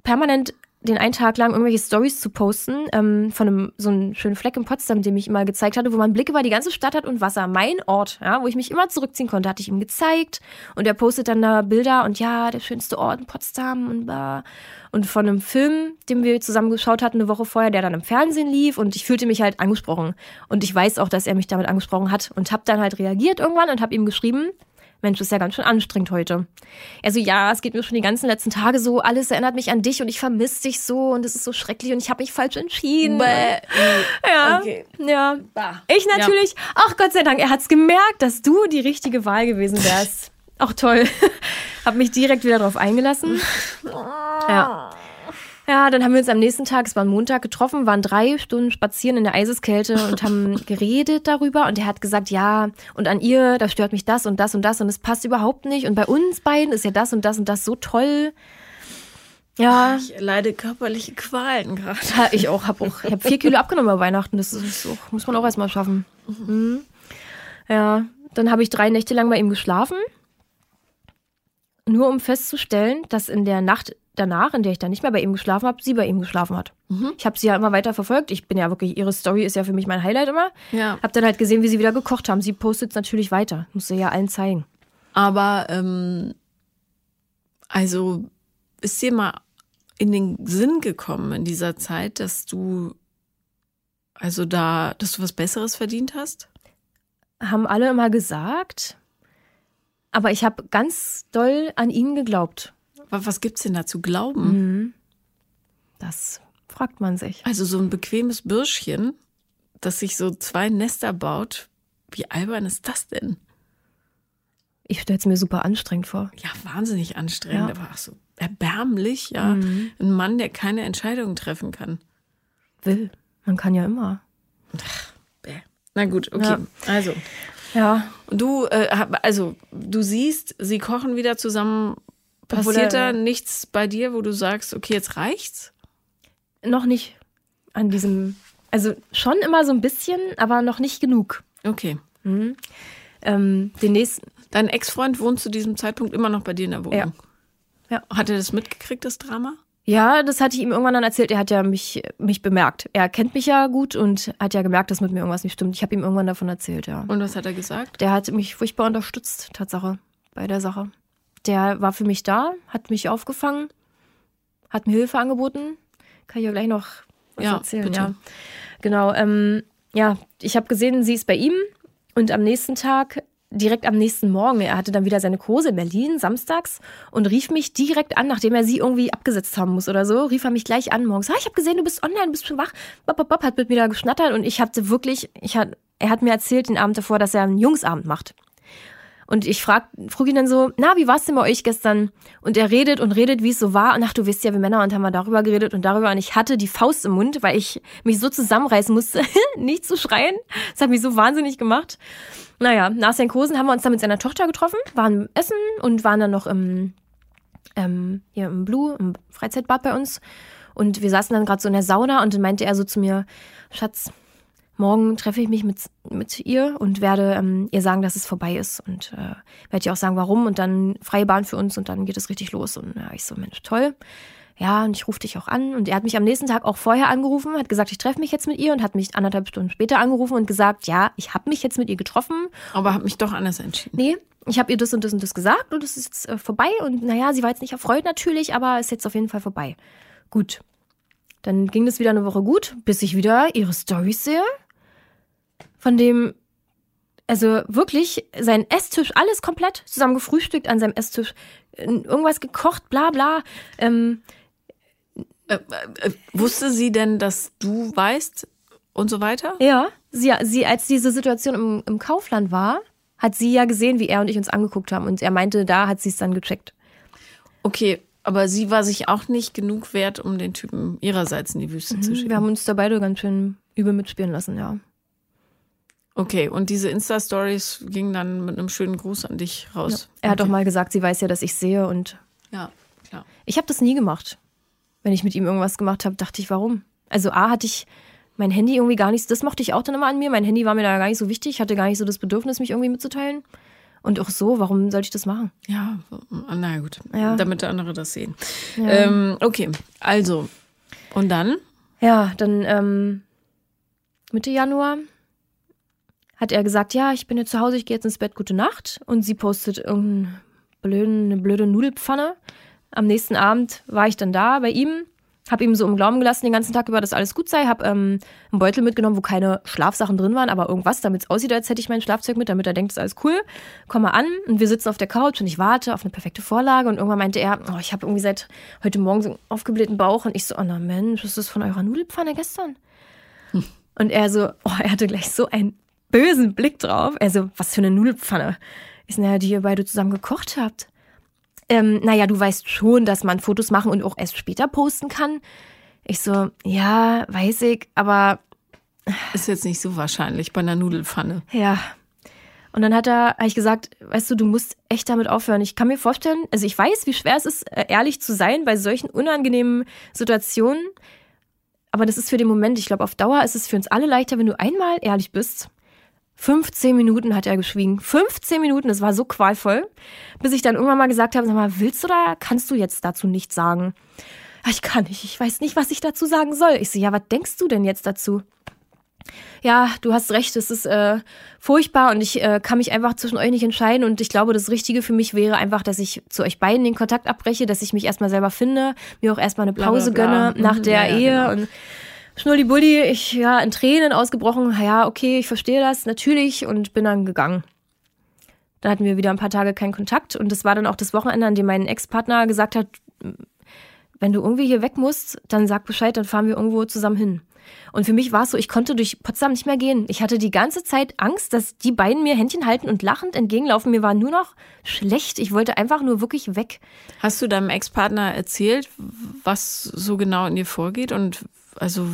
permanent den einen Tag lang irgendwelche Stories zu posten ähm, von einem so einem schönen Fleck in Potsdam, den ich mal gezeigt hatte, wo man Blick über die ganze Stadt hat und Wasser. Mein Ort, ja, wo ich mich immer zurückziehen konnte, hatte ich ihm gezeigt und er postet dann da Bilder und ja, der schönste Ort in Potsdam und bla. Und von einem Film, den wir zusammen geschaut hatten eine Woche vorher, der dann im Fernsehen lief und ich fühlte mich halt angesprochen und ich weiß auch, dass er mich damit angesprochen hat und habe dann halt reagiert irgendwann und habe ihm geschrieben, Mensch, ist ja ganz schön anstrengend heute. Also ja, es geht mir schon die ganzen letzten Tage so, alles erinnert mich an dich und ich vermisse dich so und es ist so schrecklich und ich habe mich falsch entschieden. Bäh. Ja, okay. ja. Bah. Ich natürlich. Ja. Ach Gott sei Dank, er hat's gemerkt, dass du die richtige Wahl gewesen wärst. Auch toll. hab mich direkt wieder drauf eingelassen. ja. Ja, dann haben wir uns am nächsten Tag, es war ein Montag, getroffen, waren drei Stunden spazieren in der Eiseskälte und haben geredet darüber. Und er hat gesagt, ja, und an ihr, da stört mich das und das und das und es passt überhaupt nicht. Und bei uns beiden ist ja das und das und das so toll. Ja. Ich leide körperliche Qualen gerade. Ja, ich auch, hab auch, ich habe vier Kilo abgenommen bei Weihnachten. Das ist auch, muss man auch erstmal schaffen. Mhm. Ja, dann habe ich drei Nächte lang bei ihm geschlafen. Nur um festzustellen, dass in der Nacht danach, in der ich dann nicht mehr bei ihm geschlafen habe, sie bei ihm geschlafen hat. Mhm. Ich habe sie ja immer weiter verfolgt. Ich bin ja wirklich, ihre Story ist ja für mich mein Highlight immer. Ja. Hab dann halt gesehen, wie sie wieder gekocht haben. Sie postet es natürlich weiter. Muss sie ja allen zeigen. Aber, ähm, also, ist dir mal in den Sinn gekommen in dieser Zeit, dass du, also da, dass du was Besseres verdient hast? Haben alle immer gesagt. Aber ich habe ganz doll an ihn geglaubt. Was gibt's denn da zu glauben? Mhm. Das fragt man sich. Also so ein bequemes Bürschchen, das sich so zwei Nester baut. Wie albern ist das denn? Ich stelle es mir super anstrengend vor. Ja, wahnsinnig anstrengend, ja. aber auch so erbärmlich, ja. Mhm. Ein Mann, der keine Entscheidungen treffen kann. Will. Man kann ja immer. Ach, bäh. Na gut, okay. Ja. Also. Ja. Du, äh, also, du siehst, sie kochen wieder zusammen Passiert da nichts bei dir, wo du sagst, okay, jetzt reicht's? Noch nicht an diesem, also schon immer so ein bisschen, aber noch nicht genug. Okay. Mhm. Ähm, den nächsten. Dein Ex-Freund wohnt zu diesem Zeitpunkt immer noch bei dir in der Wohnung. Ja. ja. Hat er das mitgekriegt, das Drama? Ja, das hatte ich ihm irgendwann dann erzählt. Er hat ja mich, mich bemerkt. Er kennt mich ja gut und hat ja gemerkt, dass mit mir irgendwas nicht stimmt. Ich habe ihm irgendwann davon erzählt, ja. Und was hat er gesagt? Der hat mich furchtbar unterstützt, Tatsache, bei der Sache der war für mich da, hat mich aufgefangen, hat mir Hilfe angeboten. Kann ich ja gleich noch was ja, erzählen. Bitte. Ja, genau. Ähm, ja, ich habe gesehen, sie ist bei ihm und am nächsten Tag, direkt am nächsten Morgen, er hatte dann wieder seine Kurse in Berlin, samstags, und rief mich direkt an, nachdem er sie irgendwie abgesetzt haben muss oder so, rief er mich gleich an morgens. Ah, ich habe gesehen, du bist online, bist schon wach. Bop, bop, bop, hat mit mir da geschnattert und ich hatte wirklich, ich hat, er hat mir erzählt den Abend davor, dass er einen Jungsabend macht. Und ich frag, frug ihn dann so, na, wie war's denn bei euch gestern? Und er redet und redet, wie es so war. Und ach, du wisst ja, wir Männer und haben wir darüber geredet und darüber. Und ich hatte die Faust im Mund, weil ich mich so zusammenreißen musste, nicht zu schreien. Das hat mich so wahnsinnig gemacht. Naja, nach seinen Kursen haben wir uns dann mit seiner Tochter getroffen, waren essen und waren dann noch im, ähm, hier im Blue, im Freizeitbad bei uns. Und wir saßen dann gerade so in der Sauna und dann meinte er so zu mir, Schatz, morgen treffe ich mich mit, mit ihr und werde ähm, ihr sagen, dass es vorbei ist und äh, werde ihr auch sagen, warum und dann freie Bahn für uns und dann geht es richtig los. Und ja, ich so, Mensch, toll. Ja, und ich rufe dich auch an. Und er hat mich am nächsten Tag auch vorher angerufen, hat gesagt, ich treffe mich jetzt mit ihr und hat mich anderthalb Stunden später angerufen und gesagt, ja, ich habe mich jetzt mit ihr getroffen. Aber habe mich doch anders entschieden. Nee, ich habe ihr das und das und das gesagt und es ist jetzt äh, vorbei. Und naja, sie war jetzt nicht erfreut natürlich, aber ist jetzt auf jeden Fall vorbei. Gut. Dann ging das wieder eine Woche gut, bis ich wieder ihre Storys sehe von dem, also wirklich, sein Esstisch, alles komplett zusammen gefrühstückt an seinem Esstisch, irgendwas gekocht, bla bla. Ähm, äh, äh, wusste sie denn, dass du weißt und so weiter? Ja, sie, sie als diese Situation im, im Kaufland war, hat sie ja gesehen, wie er und ich uns angeguckt haben. Und er meinte, da hat sie es dann gecheckt. Okay, aber sie war sich auch nicht genug wert, um den Typen ihrerseits in die Wüste mhm, zu schicken. Wir haben uns da beide ganz schön übel mitspielen lassen, ja. Okay, und diese Insta-Stories gingen dann mit einem schönen Gruß an dich raus. Ja. Er hat okay. doch mal gesagt, sie weiß ja, dass ich sehe und. Ja, klar. Ich habe das nie gemacht. Wenn ich mit ihm irgendwas gemacht habe, dachte ich, warum? Also A hatte ich mein Handy irgendwie gar nicht, das mochte ich auch dann immer an mir. Mein Handy war mir da gar nicht so wichtig, ich hatte gar nicht so das Bedürfnis, mich irgendwie mitzuteilen. Und auch so, warum sollte ich das machen? Ja, na gut, ja. damit der andere das sehen. Ja. Ähm, okay, also, und dann? Ja, dann ähm, Mitte Januar hat er gesagt, ja, ich bin jetzt zu Hause, ich gehe jetzt ins Bett, gute Nacht. Und sie postet irgendeine blöde, blöde Nudelpfanne. Am nächsten Abend war ich dann da bei ihm, habe ihm so im Glauben gelassen den ganzen Tag über, dass alles gut sei, habe ähm, einen Beutel mitgenommen, wo keine Schlafsachen drin waren, aber irgendwas, damit es aussieht, als hätte ich mein Schlafzeug mit, damit er denkt, es ist alles cool. Komm mal an und wir sitzen auf der Couch und ich warte auf eine perfekte Vorlage und irgendwann meinte er, oh, ich habe irgendwie seit heute Morgen so einen aufgeblähten Bauch und ich so, oh na Mensch, was ist das von eurer Nudelpfanne gestern? Hm. Und er so, oh, er hatte gleich so ein bösen Blick drauf. Also, was für eine Nudelpfanne. Ist naja, die ihr beide zusammen gekocht habt. Ähm, naja, du weißt schon, dass man Fotos machen und auch erst später posten kann. Ich so, ja, weiß ich, aber. Ist jetzt nicht so wahrscheinlich bei einer Nudelpfanne. Ja. Und dann hat er, habe ich gesagt, weißt du, du musst echt damit aufhören. Ich kann mir vorstellen, also ich weiß, wie schwer es ist, äh, ehrlich zu sein bei solchen unangenehmen Situationen. Aber das ist für den Moment, ich glaube, auf Dauer ist es für uns alle leichter, wenn du einmal ehrlich bist 15 Minuten hat er geschwiegen. 15 Minuten, das war so qualvoll. Bis ich dann irgendwann mal gesagt habe, sag mal, willst du da, kannst du jetzt dazu nichts sagen? Ich kann nicht, ich weiß nicht, was ich dazu sagen soll. Ich so, ja, was denkst du denn jetzt dazu? Ja, du hast recht, es ist äh, furchtbar und ich äh, kann mich einfach zwischen euch nicht entscheiden und ich glaube, das Richtige für mich wäre einfach, dass ich zu euch beiden den Kontakt abbreche, dass ich mich erstmal selber finde, mir auch erstmal eine Pause bla, bla, bla. gönne nach mhm, der ja, Ehe genau. und Schnulli-Bulli, ich, ja, in Tränen ausgebrochen. Ja, okay, ich verstehe das, natürlich, und bin dann gegangen. Dann hatten wir wieder ein paar Tage keinen Kontakt und das war dann auch das Wochenende, an dem mein Ex-Partner gesagt hat, wenn du irgendwie hier weg musst, dann sag Bescheid, dann fahren wir irgendwo zusammen hin. Und für mich war es so, ich konnte durch Potsdam nicht mehr gehen. Ich hatte die ganze Zeit Angst, dass die beiden mir Händchen halten und lachend entgegenlaufen. Mir war nur noch schlecht. Ich wollte einfach nur wirklich weg. Hast du deinem Ex-Partner erzählt, was so genau in dir vorgeht und also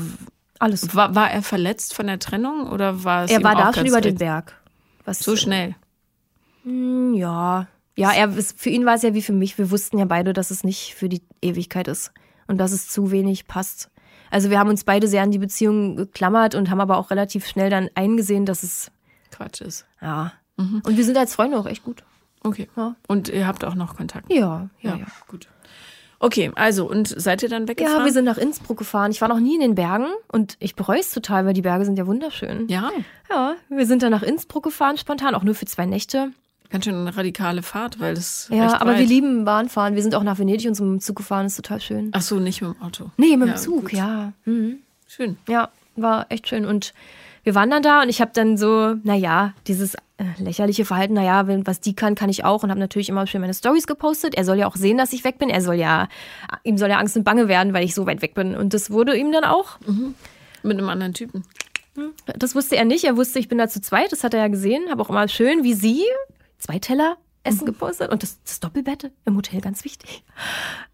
alles. War, war er verletzt von der Trennung oder war es Er war da schon über den Berg. Was so schnell. Hm, ja. Ja, er, für ihn war es ja wie für mich. Wir wussten ja beide, dass es nicht für die Ewigkeit ist und dass es zu wenig passt. Also wir haben uns beide sehr an die Beziehung geklammert und haben aber auch relativ schnell dann eingesehen, dass es Quatsch ist. Ja. Mhm. Und wir sind als Freunde auch echt gut. Okay. Ja. Und ihr habt auch noch Kontakt? Ja, ja, ja. ja. Gut. Okay, also und seid ihr dann weggefahren? Ja, wir sind nach Innsbruck gefahren. Ich war noch nie in den Bergen und ich bereue es total, weil die Berge sind ja wunderschön. Ja. Ja, wir sind dann nach Innsbruck gefahren, spontan, auch nur für zwei Nächte. Ganz schön eine radikale Fahrt, weil das. Ja, aber weit. wir lieben Bahnfahren. Wir sind auch nach Venedig und so mit dem Zug gefahren, ist total schön. Ach so, nicht mit dem Auto. Nee, mit dem Zug, gut. ja. Mhm. Schön. Ja, war echt schön. Und wir waren dann da und ich habe dann so, naja, dieses lächerliche Verhalten, naja, was die kann, kann ich auch und habe natürlich immer schön meine Stories gepostet. Er soll ja auch sehen, dass ich weg bin. Er soll ja, ihm soll ja Angst und Bange werden, weil ich so weit weg bin. Und das wurde ihm dann auch. Mhm. Mit einem anderen Typen. Das wusste er nicht. Er wusste, ich bin da zu zweit. Das hat er ja gesehen. Habe auch immer schön, wie sie zwei Teller Essen gepostet und das, das Doppelbett im Hotel ganz wichtig.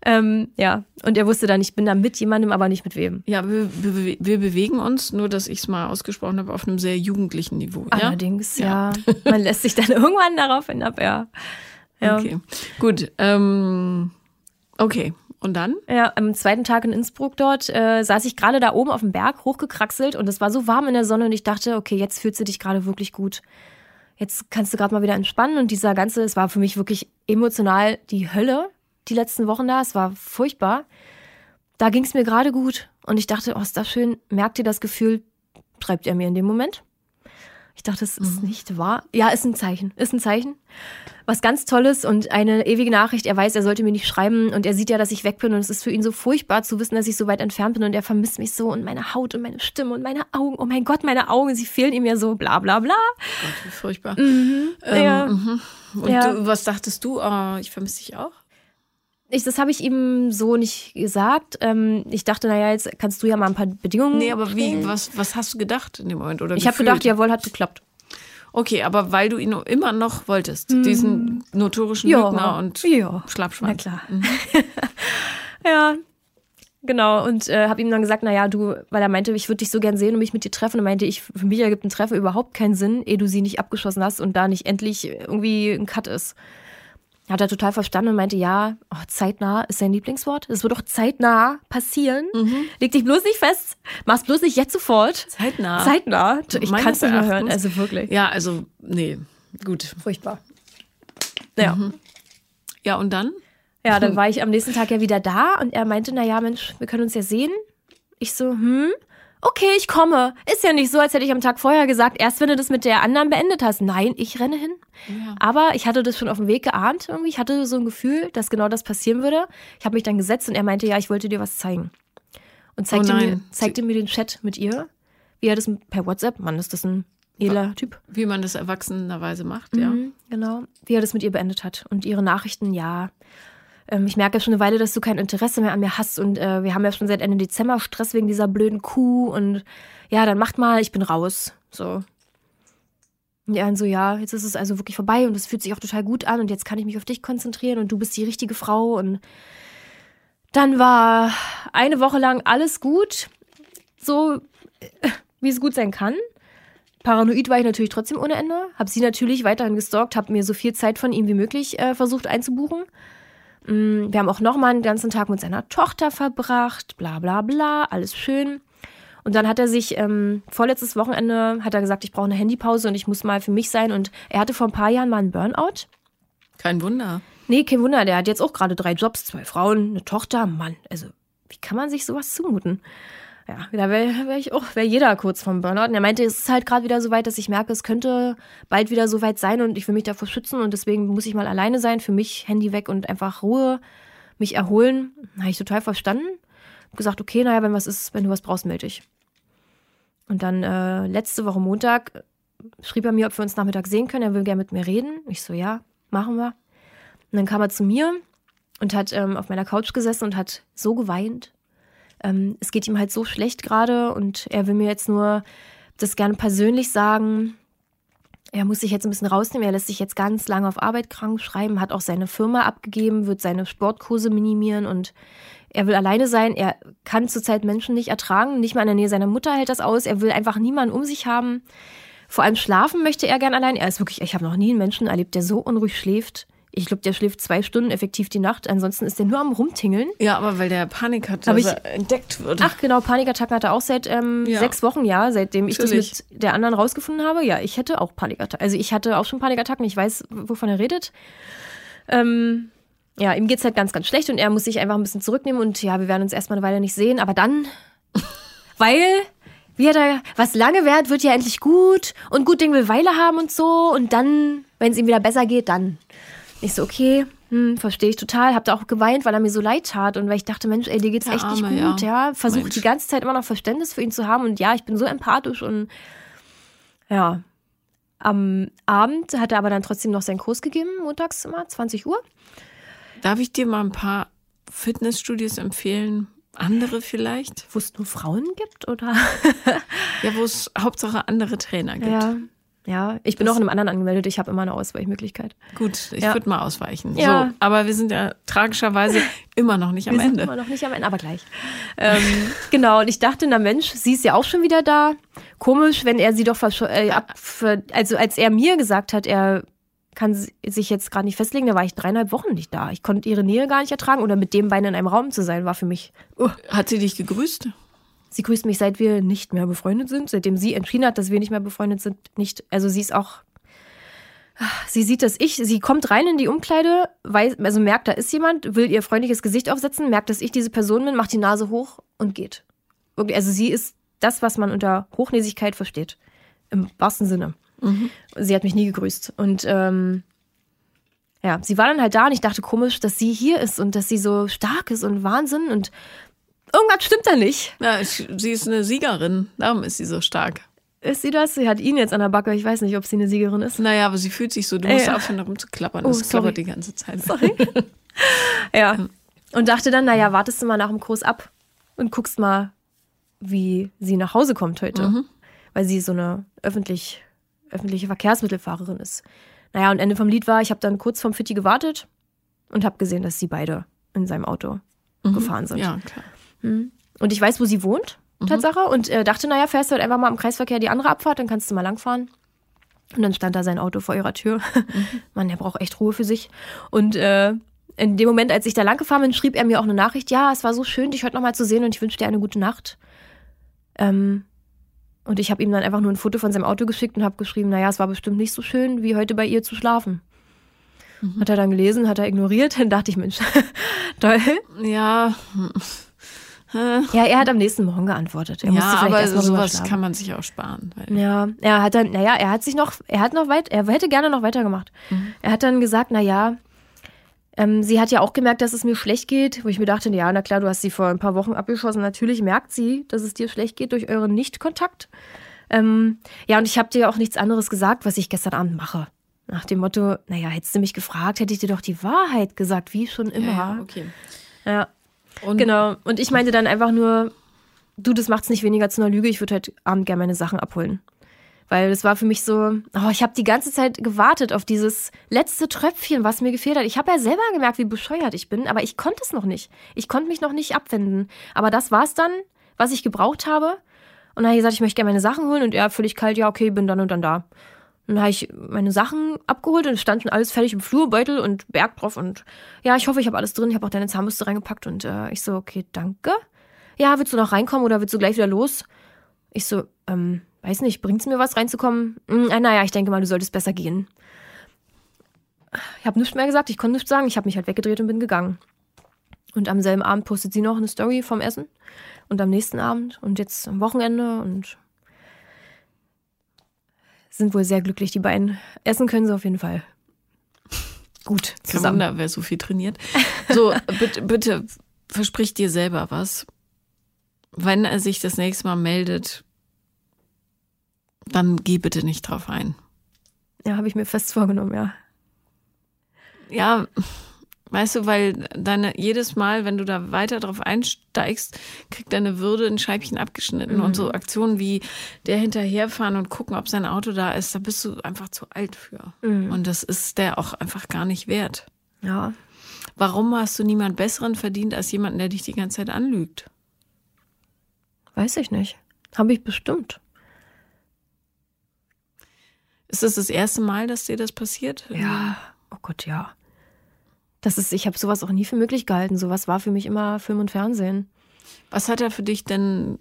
Ähm, ja, und er wusste dann, ich bin da mit jemandem, aber nicht mit wem. Ja, wir, wir, wir bewegen uns, nur dass ich es mal ausgesprochen habe, auf einem sehr jugendlichen Niveau. Ja? Allerdings, ja. Man lässt sich dann irgendwann darauf hin ab, ja. ja. Okay, gut. Ähm, okay, und dann? Ja, am zweiten Tag in Innsbruck dort äh, saß ich gerade da oben auf dem Berg, hochgekraxelt und es war so warm in der Sonne und ich dachte, okay, jetzt fühlst du dich gerade wirklich gut. Jetzt kannst du gerade mal wieder entspannen und dieser ganze, es war für mich wirklich emotional die Hölle, die letzten Wochen da. Es war furchtbar. Da ging es mir gerade gut und ich dachte, oh, ist das schön. Merkt ihr das Gefühl, schreibt er mir in dem Moment. Ich dachte, das ist Mhm. nicht wahr. Ja, ist ein Zeichen. Ist ein Zeichen. Was ganz Tolles und eine ewige Nachricht. Er weiß, er sollte mir nicht schreiben und er sieht ja, dass ich weg bin und es ist für ihn so furchtbar zu wissen, dass ich so weit entfernt bin und er vermisst mich so und meine Haut und meine Stimme und meine Augen. Oh mein Gott, meine Augen, sie fehlen ihm ja so, bla bla bla. Gott, wie furchtbar. Ähm, ja. mhm. Und Ja. du, was dachtest du? Oh, ich vermisse dich auch. Ich, das habe ich ihm so nicht gesagt. Ähm, ich dachte, naja, jetzt kannst du ja mal ein paar Bedingungen. Nee, aber wie, was, was hast du gedacht in dem Moment? Oder Ich habe gedacht, jawohl, hat geklappt. Okay, aber weil du ihn immer noch wolltest, diesen notorischen Lügner und ja. Schlappschwein. Na klar. ja, genau. Und äh, habe ihm dann gesagt, naja, du, weil er meinte, ich würde dich so gern sehen und mich mit dir treffen. Und meinte ich, für mich ergibt ein Treffen überhaupt keinen Sinn, ehe du sie nicht abgeschossen hast und da nicht endlich irgendwie ein Cut ist. Hat er total verstanden und meinte, ja, oh, zeitnah ist sein Lieblingswort. Es wird doch zeitnah passieren. Leg dich bloß nicht fest. Mach's bloß nicht jetzt sofort. Zeitnah. Zeitnah. Ich kann es nicht mehr hören. Also wirklich. Ja, also, nee, gut. Furchtbar. Ja. Ja, und dann? Ja, dann war ich am nächsten Tag ja wieder da und er meinte, na ja, Mensch, wir können uns ja sehen. Ich so, hm, okay, ich komme. Ist ja nicht so, als hätte ich am Tag vorher gesagt, erst wenn du das mit der anderen beendet hast. Nein, ich renne hin. Ja. Aber ich hatte das schon auf dem Weg geahnt irgendwie. Ich hatte so ein Gefühl, dass genau das passieren würde. Ich habe mich dann gesetzt und er meinte, ja, ich wollte dir was zeigen. Und zeigte, Oh mir, zeigte mir den Chat mit ihr, wie er das per WhatsApp, Mann, ist das ein edler Typ. Wie man das erwachsenerweise macht, ja. Mhm, genau. Wie er das mit ihr beendet hat. Und ihre Nachrichten, ja. Ähm, ich merke schon eine Weile, dass du kein Interesse mehr an mir hast. Und äh, wir haben ja schon seit Ende Dezember Stress wegen dieser blöden Kuh. Und ja, dann macht mal, ich bin raus. So. Und er dann so, ja, jetzt ist es also wirklich vorbei und es fühlt sich auch total gut an und jetzt kann ich mich auf dich konzentrieren und du bist die richtige Frau. Und dann war eine Woche lang alles gut. So, äh, wie es gut sein kann. Paranoid war ich natürlich trotzdem ohne Ende. Hab sie natürlich weiterhin gestalkt, hab mir so viel Zeit von ihm wie möglich äh, versucht einzubuchen. Mm, Wir haben auch nochmal einen ganzen Tag mit seiner Tochter verbracht, bla bla bla, alles schön. Und dann hat er sich, ähm, vorletztes Wochenende hat er gesagt, ich brauche eine Handypause und ich muss mal für mich sein. Und er hatte vor ein paar Jahren mal einen Burnout. Kein Wunder. Nee, kein Wunder, der hat jetzt auch gerade drei Jobs, zwei Frauen, eine Tochter. Mann, also wie kann man sich sowas zumuten? Ja, da wäre wär ich auch, wäre jeder kurz vom Burnout. Und er meinte, es ist halt gerade wieder so weit, dass ich merke, es könnte bald wieder so weit sein und ich will mich davor schützen und deswegen muss ich mal alleine sein, für mich Handy weg und einfach Ruhe, mich erholen. Habe ich total verstanden. Hab gesagt, okay, naja, wenn was ist, wenn du was brauchst, melde dich. Und dann äh, letzte Woche Montag äh, schrieb er mir, ob wir uns Nachmittag sehen können. Er will gerne mit mir reden. Ich so, ja, machen wir. Und dann kam er zu mir und hat ähm, auf meiner Couch gesessen und hat so geweint. Ähm, es geht ihm halt so schlecht gerade und er will mir jetzt nur das gerne persönlich sagen. Er muss sich jetzt ein bisschen rausnehmen. Er lässt sich jetzt ganz lange auf Arbeit krank schreiben, hat auch seine Firma abgegeben, wird seine Sportkurse minimieren und er will alleine sein. Er kann zurzeit Menschen nicht ertragen. Nicht mal in der Nähe seiner Mutter hält das aus. Er will einfach niemanden um sich haben. Vor allem schlafen möchte er gern allein. Er ist wirklich, ich habe noch nie einen Menschen erlebt, der so unruhig schläft. Ich glaube, der schläft zwei Stunden effektiv die Nacht. Ansonsten ist der nur am Rumtingeln. Ja, aber weil der Panik hat, dass ich- er entdeckt wird. Ach genau, Panikattacken hat er auch seit ähm, Ja. sechs Wochen, ja, seitdem ich Natürlich. das mit der anderen rausgefunden habe. Ja, ich hätte auch Panikattacken. Also ich hatte auch schon Panikattacken. Ich weiß, wovon er redet. Ähm, ja, ihm geht's halt ganz, ganz schlecht und er muss sich einfach ein bisschen zurücknehmen und ja, wir werden uns erstmal eine Weile nicht sehen, aber dann, weil, wie er, was lange währt, wird ja endlich gut und gut Ding will Weile haben und so und dann, wenn es ihm wieder besser geht, dann. Ich so, okay, hm, verstehe ich total. Hab da auch geweint, weil er mir so leid tat und weil ich dachte, Mensch, ey, dir geht's Der echt nicht Arme, gut, ja. ja. Versuche die ganze Zeit immer noch Verständnis für ihn zu haben und ja, ich bin so empathisch und ja. Am Abend hat er aber dann trotzdem noch seinen Kurs gegeben, montags immer, 20 Uhr. Darf ich dir mal ein paar Fitnessstudios empfehlen? Andere vielleicht? Wo es nur Frauen gibt, oder? Ja, wo es Hauptsache andere Trainer gibt. Ja. Ja, ich bin Das- auch in einem anderen angemeldet. Ich habe immer eine Ausweichmöglichkeit. Gut, ich Ja. würde mal ausweichen. Ja. So, aber wir sind ja tragischerweise immer noch nicht am Wir sind Ende. immer noch nicht am Ende, aber gleich. ähm, genau, und ich dachte, na Mensch, sie ist ja auch schon wieder da. Komisch, wenn er sie doch äh, ab, also als er mir gesagt hat, er kann si- sich jetzt gerade nicht festlegen, da war ich dreieinhalb Wochen nicht da. Ich konnte ihre Nähe gar nicht ertragen oder mit dem Bein in einem Raum zu sein, war für mich. Uh. Hat sie dich gegrüßt? Sie grüßt mich, seit wir nicht mehr befreundet sind, seitdem sie entschieden hat, dass wir nicht mehr befreundet sind. Nicht, also sie ist auch. Sie sieht, dass ich, sie kommt rein in die Umkleide, weiß, also merkt, da ist jemand, will ihr freundliches Gesicht aufsetzen, merkt, dass ich diese Person bin, macht die Nase hoch und geht. Also sie ist das, was man unter Hochnäsigkeit versteht. Im wahrsten Sinne. Sie hat mich nie gegrüßt. Und ähm, ja, sie war dann halt da und ich dachte komisch, dass sie hier ist und dass sie so stark ist und Wahnsinn und irgendwas stimmt da nicht. Na, ich, sie ist eine Siegerin, darum ist sie so stark. Ist sie das? Sie hat ihn jetzt an der Backe. Ich weiß nicht, ob sie eine Siegerin ist. Naja, aber sie fühlt sich so, du musst Ja. aufhören, darum zu klappern. Oh, Das sorry. klappert die ganze Zeit. Ja. Und dachte dann, naja, wartest du mal nach dem Kurs ab und guckst mal, wie sie nach Hause kommt heute. Weil sie so eine öffentlich, öffentliche Verkehrsmittelfahrerin ist. Naja, und Ende vom Lied war, ich habe dann kurz vom Fitti gewartet und habe gesehen, dass sie beide in seinem Auto gefahren sind. Ja, klar. Und ich weiß, wo sie wohnt, Tatsache. Und äh, dachte, naja, fährst du halt einfach mal im Kreisverkehr die andere Abfahrt, dann kannst du mal langfahren. Und dann stand da sein Auto vor ihrer Tür. Mann, der braucht echt Ruhe für sich. Und äh, in dem Moment, als ich da lang gefahren bin, schrieb er mir auch eine Nachricht. Ja, es war so schön, dich heute nochmal zu sehen und ich wünsche dir eine gute Nacht. Ähm, und ich habe ihm dann einfach nur ein Foto von seinem Auto geschickt und habe geschrieben, naja, es war bestimmt nicht so schön, wie heute bei ihr zu schlafen. Hat er dann gelesen, hat er ignoriert. Dann dachte ich, Mensch, toll. Ja, Ja, er hat am nächsten Morgen geantwortet. Er musste ja vielleicht aber sowas kann man sich auch sparen. Ja, er hat dann, naja, er hat sich noch, er hat noch weit, er hätte gerne noch weitergemacht. Er hat dann gesagt, naja, ähm, sie hat ja auch gemerkt, dass es mir schlecht geht, wo ich mir dachte, ja, na klar, du hast sie vor ein paar Wochen abgeschossen. Natürlich merkt sie, dass es dir schlecht geht durch euren Nichtkontakt. Ähm, ja, und ich habe dir auch nichts anderes gesagt, was ich gestern Abend mache. Nach dem Motto, naja, hättest du mich gefragt, hätte ich dir doch die Wahrheit gesagt, wie schon immer. ja, okay. ja. Und Genau. Und ich meinte dann einfach nur, du, das macht's nicht weniger zu einer Lüge. Ich würde heute Abend gerne meine Sachen abholen. Weil das war für mich so, oh, ich habe die ganze Zeit gewartet auf dieses letzte Tröpfchen, was mir gefehlt hat. Ich habe ja selber gemerkt, wie bescheuert ich bin, aber ich konnte es noch nicht. Ich konnte mich noch nicht abwenden. Aber das war's dann, was ich gebraucht habe. Und dann habe ich gesagt, ich möchte gerne meine Sachen holen. Und er völlig kalt, ja, okay, bin dann und dann da. Dann habe ich meine Sachen abgeholt und es stand schon alles fertig im Flur, Beutel und Berg drauf. Und ja, ich hoffe, ich habe alles drin. Ich habe auch deine Zahnbürste reingepackt. Und äh, ich so, okay, danke. Ja, willst du noch reinkommen oder willst du gleich wieder los? Ich so, ähm, weiß nicht, bringt's mir was reinzukommen? Äh, naja, ich denke mal, du solltest besser gehen. Ich habe nichts mehr gesagt, ich konnte nichts sagen. Ich habe mich halt weggedreht und bin gegangen. Und am selben Abend postet sie noch eine Story vom Essen. Und am nächsten Abend und jetzt am Wochenende und sind wohl sehr glücklich, die beiden. Essen können sie auf jeden Fall. Gut, Kein zusammen. Wunder, wer so viel trainiert. So, bitte, bitte versprich dir selber was. Wenn er sich das nächste Mal meldet, dann geh bitte nicht drauf ein. Ja, habe ich mir fest vorgenommen, ja. Ja, weißt du, weil deine, jedes Mal, wenn du da weiter drauf einsteigst, kriegt deine Würde ein Scheibchen abgeschnitten. Und so Aktionen wie der hinterherfahren und gucken, ob sein Auto da ist, da bist du einfach zu alt für. Und das ist der auch einfach gar nicht wert. Ja, Warum hast du niemand Besseren verdient als jemanden, der dich die ganze Zeit anlügt? weiß ich nicht. Habe ich bestimmt. Ist das das erste Mal, dass dir das passiert? Ja, oh Gott, ja. Das ist, ich habe sowas auch nie für möglich gehalten. Sowas war für mich immer Film und Fernsehen. Was hat er für dich denn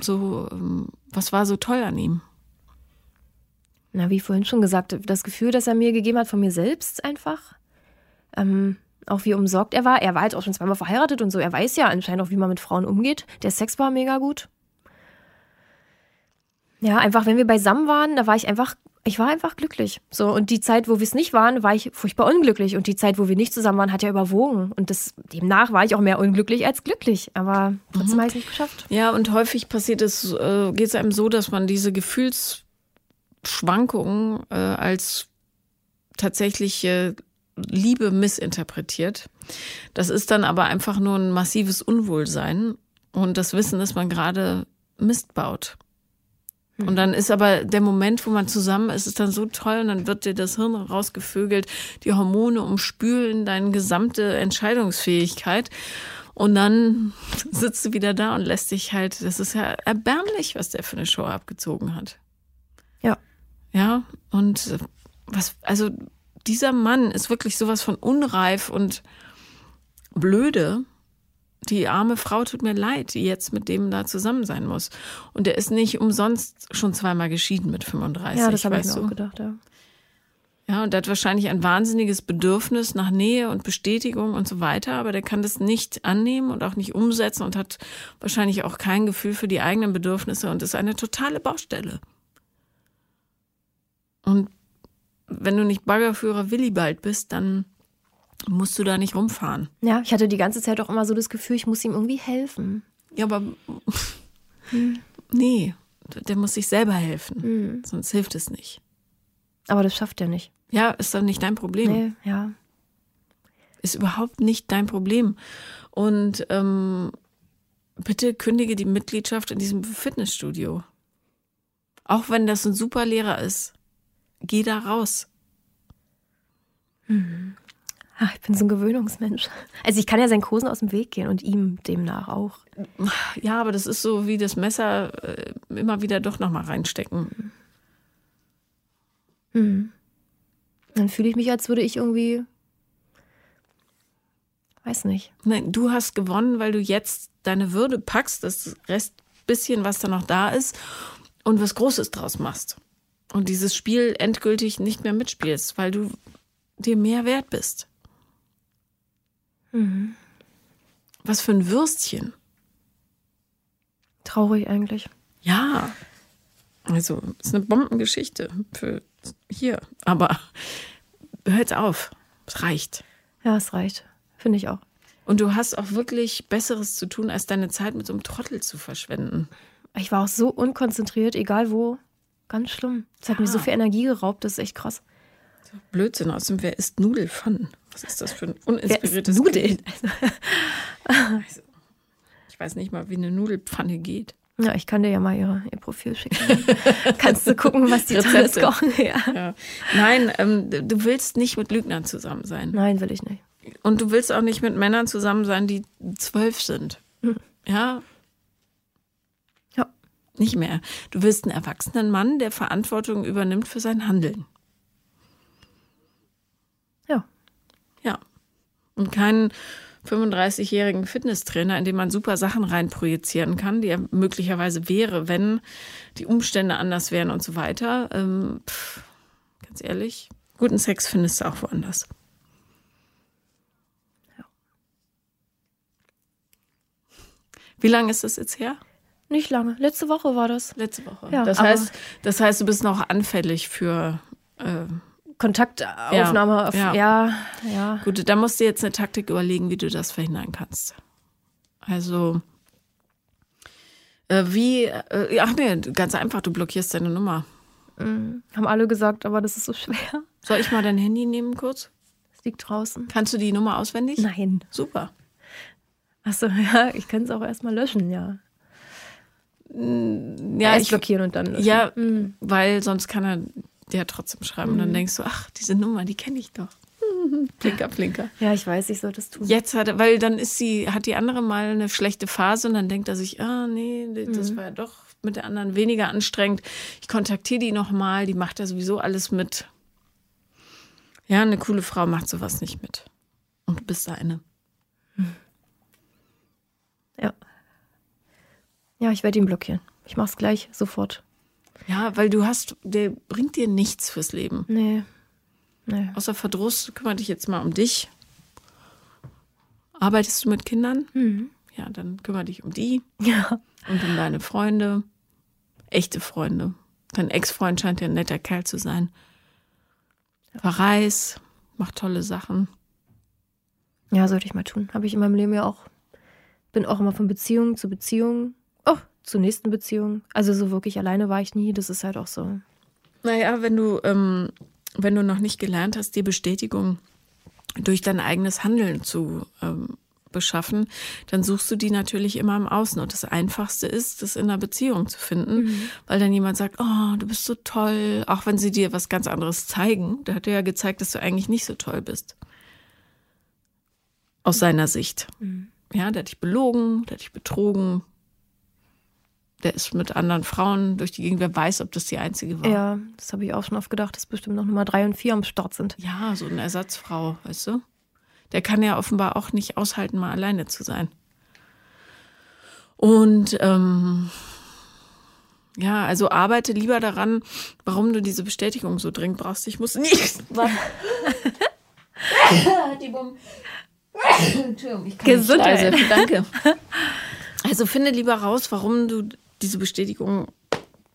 so, ähm, was war so toll an ihm? Na, wie vorhin schon gesagt, das Gefühl, das er mir gegeben hat von mir selbst einfach. Ähm, auch wie umsorgt er war. Er war halt auch schon zweimal verheiratet und so. Er weiß ja anscheinend auch, wie man mit Frauen umgeht. Der Sex war mega gut. Ja, einfach, wenn wir beisammen waren, da war ich einfach, ich war einfach glücklich. So, und die Zeit, wo wir es nicht waren, war ich furchtbar unglücklich. Und die Zeit, wo wir nicht zusammen waren, hat ja überwogen. Und das, demnach war ich auch mehr unglücklich als glücklich. Aber trotzdem habe ich es nicht geschafft. Ja, und häufig passiert es, äh, geht es einem so, dass man diese Gefühlsschwankungen äh, als tatsächliche Liebe missinterpretiert. Das ist dann aber einfach nur ein massives Unwohlsein und das Wissen, dass man gerade Mist baut. Und dann ist aber der Moment, wo man zusammen ist, ist dann so toll und dann wird dir das Hirn rausgevögelt, die Hormone umspülen deine gesamte Entscheidungsfähigkeit. Und dann sitzt du wieder da und lässt dich halt, das ist ja erbärmlich, was der für eine Show abgezogen hat. Ja. Ja, und was, also dieser Mann ist wirklich sowas von unreif und blöde. Die arme Frau tut mir leid, die jetzt mit dem da zusammen sein muss. Und der ist nicht umsonst schon zweimal geschieden mit 35. Ja, das habe ich mir du? auch gedacht, ja. Ja, und der hat wahrscheinlich ein wahnsinniges Bedürfnis nach Nähe und Bestätigung und so weiter, aber der kann das nicht annehmen und auch nicht umsetzen und hat wahrscheinlich auch kein Gefühl für die eigenen Bedürfnisse und ist eine totale Baustelle. Und wenn du nicht Baggerführer Willibald bist, dann musst du da nicht rumfahren. Ja, ich hatte die ganze Zeit auch immer so das Gefühl, ich muss ihm irgendwie helfen. Ja, aber nee, der muss sich selber helfen, sonst hilft es nicht. Aber das schafft er nicht. Ja, ist doch nicht dein Problem. Nee, ja. Ist überhaupt nicht dein Problem. Und ähm, bitte kündige die Mitgliedschaft in diesem Fitnessstudio. Auch wenn das ein super Lehrer ist. Geh da raus. Ach, ich bin so ein Gewöhnungsmensch. Also ich kann ja seinen Kursen aus dem Weg gehen und ihm demnach auch. Ja, aber das ist so wie das Messer äh, immer wieder doch nochmal reinstecken. Dann fühle ich mich, als würde ich irgendwie. Weiß nicht. Nein, du hast gewonnen, weil du jetzt deine Würde packst, das Rest bisschen, was da noch da ist, und was Großes draus machst. Und dieses Spiel endgültig nicht mehr mitspielst, weil du dir mehr wert bist. Was für ein Würstchen. Traurig eigentlich. Ja. Also, ist eine Bombengeschichte für hier. Aber hört auf. Es reicht. Ja, es reicht. Finde ich auch. Und du hast auch wirklich Besseres zu tun, als deine Zeit mit so einem Trottel zu verschwenden. Ich war auch so unkonzentriert, egal wo. Ganz schlimm. Es hat mir so viel Energie geraubt, das ist echt krass. Blödsinn. Außerdem, wer isst Nudelpfannen? Was ist das für ein Wer uninspiriertes Nudeln? Also, ich weiß nicht mal, wie eine Nudelpfanne geht. Ja, ich kann dir ja mal ihre, ihr Profil schicken. Kannst du gucken, was die. Tolles kochen. Ja. Ja. Nein, ähm, du willst nicht mit Lügnern zusammen sein. Nein, will ich nicht. Und du willst auch nicht mit Männern zusammen sein, die zwölf sind. Ja, Ja. nicht mehr. Du willst einen erwachsenen Mann, der Verantwortung übernimmt für sein Handeln. Ja. Ja. Und keinen 35-jährigen Fitnesstrainer, in dem man super Sachen reinprojizieren kann, die er möglicherweise wäre, wenn die Umstände anders wären und so weiter. Ähm, pff, ganz ehrlich, guten Sex findest du auch woanders. Wie lange ist das jetzt her? Nicht lange. Letzte Woche war das. Letzte Woche. Ja, das, heißt, das heißt, du bist noch anfällig für. Äh, Kontaktaufnahme. auf, Ja. ja, ja. gut, da musst du jetzt eine Taktik überlegen, wie du das verhindern kannst. Also. Äh, wie. Äh, ach nee, ganz einfach, du blockierst deine Nummer. Haben alle gesagt, aber das ist so schwer. Soll ich mal dein Handy nehmen kurz? Es liegt draußen. Kannst du die Nummer auswendig? Nein. Super. Achso, ja, ich kann es auch erstmal löschen, ja. Ja, Erst ich, blockieren und dann löschen. ja weil sonst kann er dir trotzdem schreiben. Und dann denkst du, ach, diese Nummer, die kenne ich doch. Blinker, Blinker. Ja, ich weiß, ich sollte es tun. Jetzt hat er, weil dann ist sie, hat die andere mal eine schlechte Phase und dann denkt er sich, ah, nee, das war ja doch mit der anderen weniger anstrengend. Ich kontaktiere die nochmal, die macht ja sowieso alles mit. Ja, eine coole Frau macht sowas nicht mit. Und du bist eine. Ja. Ja, ich werde ihn blockieren. Ich mach's gleich, sofort. Ja, weil du hast, der bringt dir nichts fürs Leben. Nee. Nee. Außer Verdruss, kümmere dich jetzt mal um dich. Arbeitest du mit Kindern? Ja, dann kümmere dich um die Ja. und um deine Freunde. Echte Freunde. Dein Ex-Freund scheint ja ein netter Kerl zu sein. Verreis, mach tolle Sachen. Ja, sollte ich mal tun. Habe ich in meinem Leben ja auch. Bin auch immer von Beziehung zu Beziehung. Zur nächsten Beziehung. Also so wirklich alleine war ich nie. Das ist halt auch so. Naja, wenn du, ähm, wenn du noch nicht gelernt hast, die Bestätigung durch dein eigenes Handeln zu ähm, beschaffen, dann suchst du die natürlich immer im Außen. Und das Einfachste ist, das in einer Beziehung zu finden, mhm. weil dann jemand sagt, oh, du bist so toll, auch wenn sie dir was ganz anderes zeigen. Der hat dir ja gezeigt, dass du eigentlich nicht so toll bist. Aus seiner Sicht. Mhm. Ja, der hat dich belogen, der hat dich betrogen. Der ist mit anderen Frauen durch die Gegend. Wer weiß, ob das die einzige war. Ja, das habe ich auch schon oft gedacht, dass bestimmt noch Nummer drei und vier am Start sind. Ja, so eine Ersatzfrau, weißt du? Der kann ja offenbar auch nicht aushalten, mal alleine zu sein. Und ähm, ja, also arbeite lieber daran, warum du diese Bestätigung so dringend brauchst. Ich muss nicht. Die Bumm. Entschuldigung, ich kann Gesundheit. Nicht Danke. Also finde lieber raus, warum du diese Bestätigung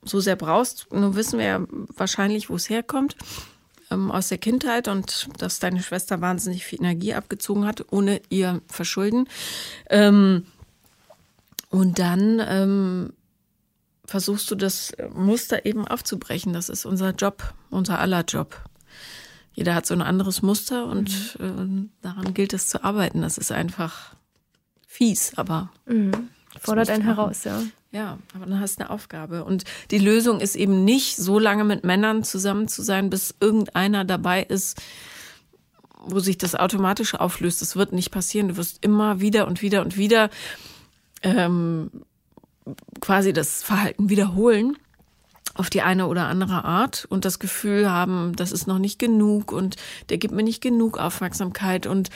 so sehr brauchst. Nun wissen wir ja wahrscheinlich, wo es herkommt. Ähm, aus der Kindheit und dass deine Schwester wahnsinnig viel Energie abgezogen hat, ohne ihr Verschulden. Ähm, und dann ähm, versuchst du das Muster eben aufzubrechen. Das ist unser Job, unser aller Job. Jeder hat so ein anderes Muster und mhm. äh, daran gilt es zu arbeiten. Das ist einfach fies, aber mhm. fordert einen heraus, ja. Ja, aber dann hast du eine Aufgabe. Und die Lösung ist eben nicht, so lange mit Männern zusammen zu sein, bis irgendeiner dabei ist, wo sich das automatisch auflöst. Das wird nicht passieren. Du wirst immer wieder und wieder und wieder ähm, quasi das Verhalten wiederholen auf die eine oder andere Art und das Gefühl haben, das ist noch nicht genug und der gibt mir nicht genug Aufmerksamkeit und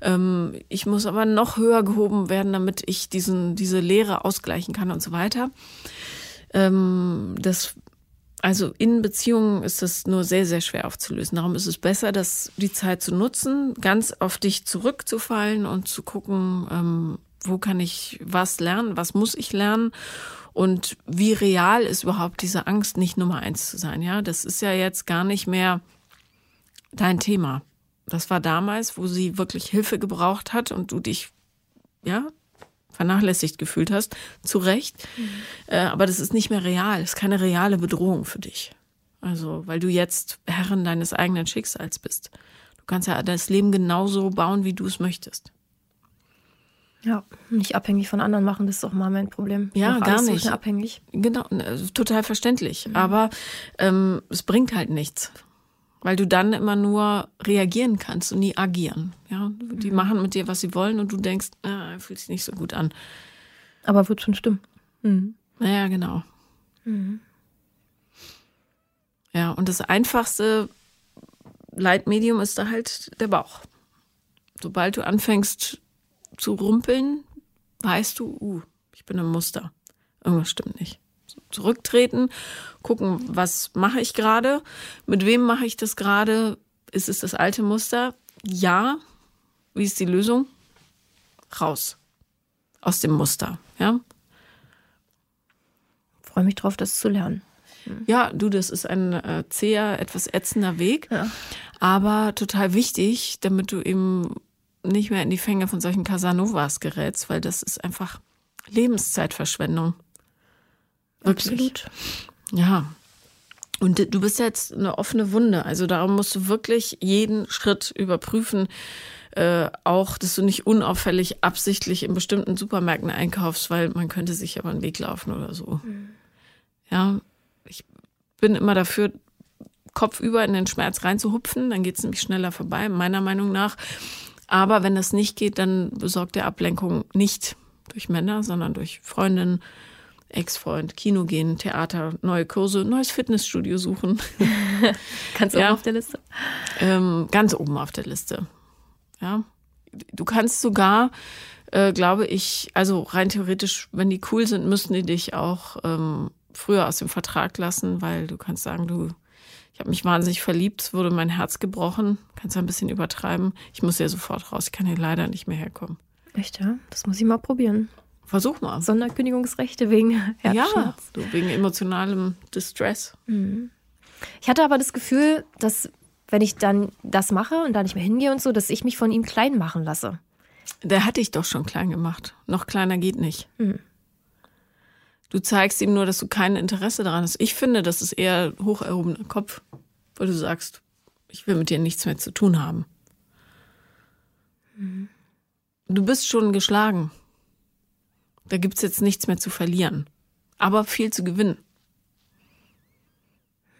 ähm, ich muss aber noch höher gehoben werden, damit ich diesen, diese Lehre ausgleichen kann und so weiter. Ähm, das also in Beziehungen ist das nur sehr, sehr schwer aufzulösen. Darum ist es besser, dass die Zeit zu nutzen, ganz auf dich zurückzufallen und zu gucken, ähm, wo kann ich was lernen, was muss ich lernen und wie real ist überhaupt diese Angst, nicht Nummer eins zu sein? Ja, das ist ja jetzt gar nicht mehr dein Thema. Das war damals, wo sie wirklich Hilfe gebraucht hat und du dich, ja, vernachlässigt gefühlt hast. Zu Recht. Mhm. Äh, aber das ist nicht mehr real. Das ist keine reale Bedrohung für dich. Also, weil du jetzt Herrin deines eigenen Schicksals bist. Du kannst ja das Leben genauso bauen, wie du es möchtest. Ja, nicht abhängig von anderen machen, das ist auch mal mein Problem. Ja, gar nicht. So abhängig. Genau, äh, total verständlich. Mhm. Aber ähm, es bringt halt nichts. Weil du dann immer nur reagieren kannst und nie agieren. Ja, die mhm. machen mit dir, was sie wollen und du denkst, ah, fühlt sich nicht so gut an. Aber wird schon stimmen. Mhm. Naja, genau. Mhm. Ja, und das einfachste Leitmedium ist da halt der Bauch. Sobald du anfängst, zu rumpeln, weißt du, uh, ich bin im Muster. Irgendwas stimmt nicht. Zurücktreten, gucken, was mache ich gerade, mit wem mache ich das gerade, ist es das alte Muster? Ja. Wie ist die Lösung? Raus. Aus dem Muster, ja. Freue mich drauf, das zu lernen. Hm. Ja, du, das ist ein äh, zäher, etwas ätzender Weg, ja. aber total wichtig, damit du eben nicht mehr in die Fänge von solchen Casanovas gerätst, weil das ist einfach Lebenszeitverschwendung. Wirklich. Absolut. Ja. Und du bist jetzt eine offene Wunde. Also darum musst du wirklich jeden Schritt überprüfen. Äh, auch, dass du nicht unauffällig absichtlich in bestimmten Supermärkten einkaufst, weil man könnte sich aber einen Weg laufen oder so. Mhm. Ja, ich bin immer dafür, kopfüber in den Schmerz reinzuhupfen, dann geht es nämlich schneller vorbei, meiner Meinung nach. Aber wenn das nicht geht, dann besorgt der Ablenkung nicht durch Männer, sondern durch Freundinnen, Ex-Freund, Kino gehen, Theater, neue Kurse, neues Fitnessstudio suchen. ganz oben auf der Liste? Ähm, ganz oben auf der Liste. Ja. Du kannst sogar, äh, glaube ich, also rein theoretisch, wenn die cool sind, müssten die dich auch ähm, früher aus dem Vertrag lassen, weil du kannst sagen, du ich habe mich wahnsinnig verliebt, es wurde mein Herz gebrochen. Kannst du ein bisschen übertreiben. Ich muss ja sofort raus. Ich kann hier leider nicht mehr herkommen. Echt, ja? Das muss ich mal probieren. Versuch mal. Sonderkündigungsrechte wegen Herzschmerz. Ja, du, wegen emotionalem Distress. Mhm. Ich hatte aber das Gefühl, dass wenn ich dann das mache und da nicht mehr hingehe und so, dass ich mich von ihm klein machen lasse. Der hat dich doch schon klein gemacht. Noch kleiner geht nicht. Mhm. Du zeigst ihm nur, dass du kein Interesse daran hast. Ich finde, das ist eher hoch erhobener Kopf, weil du sagst, ich will mit dir nichts mehr zu tun haben. Mhm. Du bist schon geschlagen. Da gibt's jetzt nichts mehr zu verlieren. Aber viel zu gewinnen.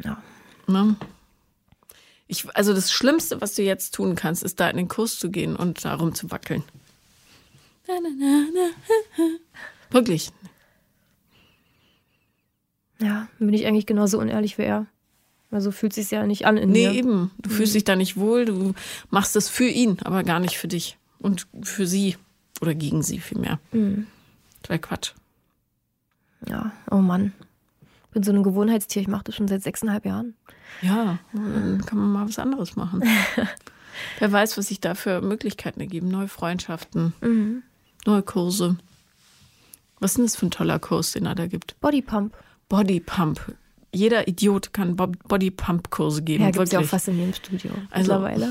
Ja. Ne? Ich, also das Schlimmste, was du jetzt tun kannst, ist da in den Kurs zu gehen und da rumzuwackeln. Na, na, na, na. Wirklich. Ja, bin ich eigentlich genauso unehrlich wie er. Also fühlt sich ja nicht an in Nee, mir. eben. Du fühlst dich da nicht wohl. Du machst das für ihn, aber gar nicht für dich. Und für sie. Oder gegen sie vielmehr. Mhm. Das wäre Quatsch. Ja, oh Mann. Bin so ein Gewohnheitstier. Ich mache das schon seit sechseinhalb Jahren. Ja, dann kann man mal was anderes machen. Wer weiß, was sich da für Möglichkeiten ergeben. Neue Freundschaften, Mhm. neue Kurse. Was ist denn das für ein toller Kurs, den er da gibt? Bodypump. Bodypump. Jeder Idiot kann Bo- Bodypump-Kurse geben. Ja, gibt's ja auch fast in jedem Studio Also- mittlerweile.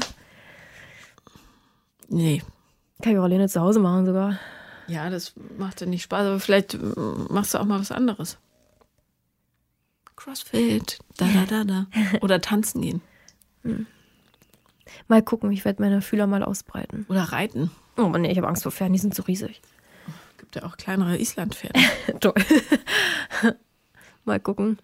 Nee. Kann ich auch alleine zu Hause machen sogar. Ja, das macht ja nicht Spaß, aber vielleicht äh, machst du auch mal was anderes. Crossfit, da, da, da, da. Oder tanzen gehen. Mal gucken, ich werde meine Fühler mal ausbreiten. Oder reiten. Oh Mann, nee, ich habe Angst vor Pferden, die sind so riesig. Gibt ja auch kleinere Islandpferde. Toll. Mal gucken,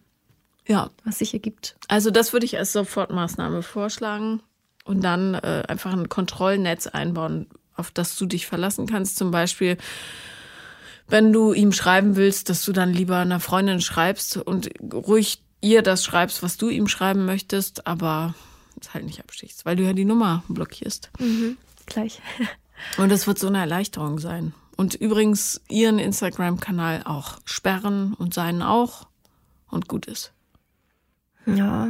ja, was sich ergibt. also das würde ich als Sofortmaßnahme vorschlagen. Und dann äh, einfach ein Kontrollnetz einbauen, auf das du dich verlassen kannst. Zum Beispiel, wenn du ihm schreiben willst, dass du dann lieber einer Freundin schreibst und ruhig ihr das schreibst, was du ihm schreiben möchtest, aber es halt nicht abstichst, weil du ja die Nummer blockierst. Gleich. Und das wird so eine Erleichterung sein. Und übrigens ihren Instagram-Kanal auch sperren und seinen auch und gut ist. Ja,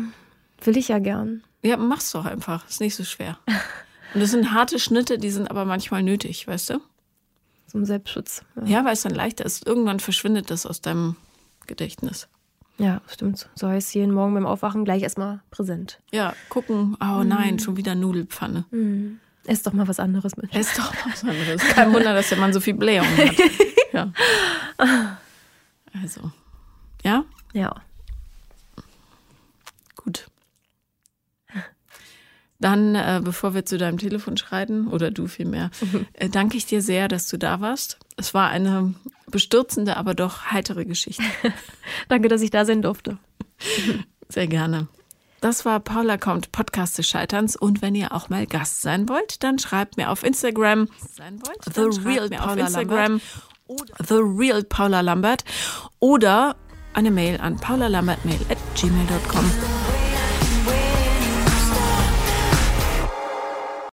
will ich ja gern. Ja, mach's doch einfach. Ist nicht so schwer. Und das sind harte Schnitte, die sind aber manchmal nötig, weißt du? Zum Selbstschutz. Ja, Ja, weil es dann leichter ist. Irgendwann verschwindet das aus deinem Gedächtnis. ja stimmt. So heißt jeden Morgen beim Aufwachen gleich erstmal präsent. Ja, gucken, oh nein, schon wieder Nudelpfanne. Ess doch mal was anderes mit. Ist doch was anderes. Kein Wunder, dass der Mann so viel Blähung hat. Ja. Also, ja, Ja. gut. Dann, äh, bevor wir zu deinem Telefon schreiten, oder du vielmehr, äh, danke ich dir sehr, dass du da warst. Es war eine bestürzende, aber doch heitere Geschichte. Danke, dass ich da sein durfte. Sehr gerne. Das war Paula kommt, Podcast des Scheiterns. Und wenn ihr auch mal Gast sein wollt, dann schreibt mir auf Instagram sein wollt, The Real Paula Instagram oder The Real Paula Lambert oder eine Mail an paulalambertmail at gmail.com.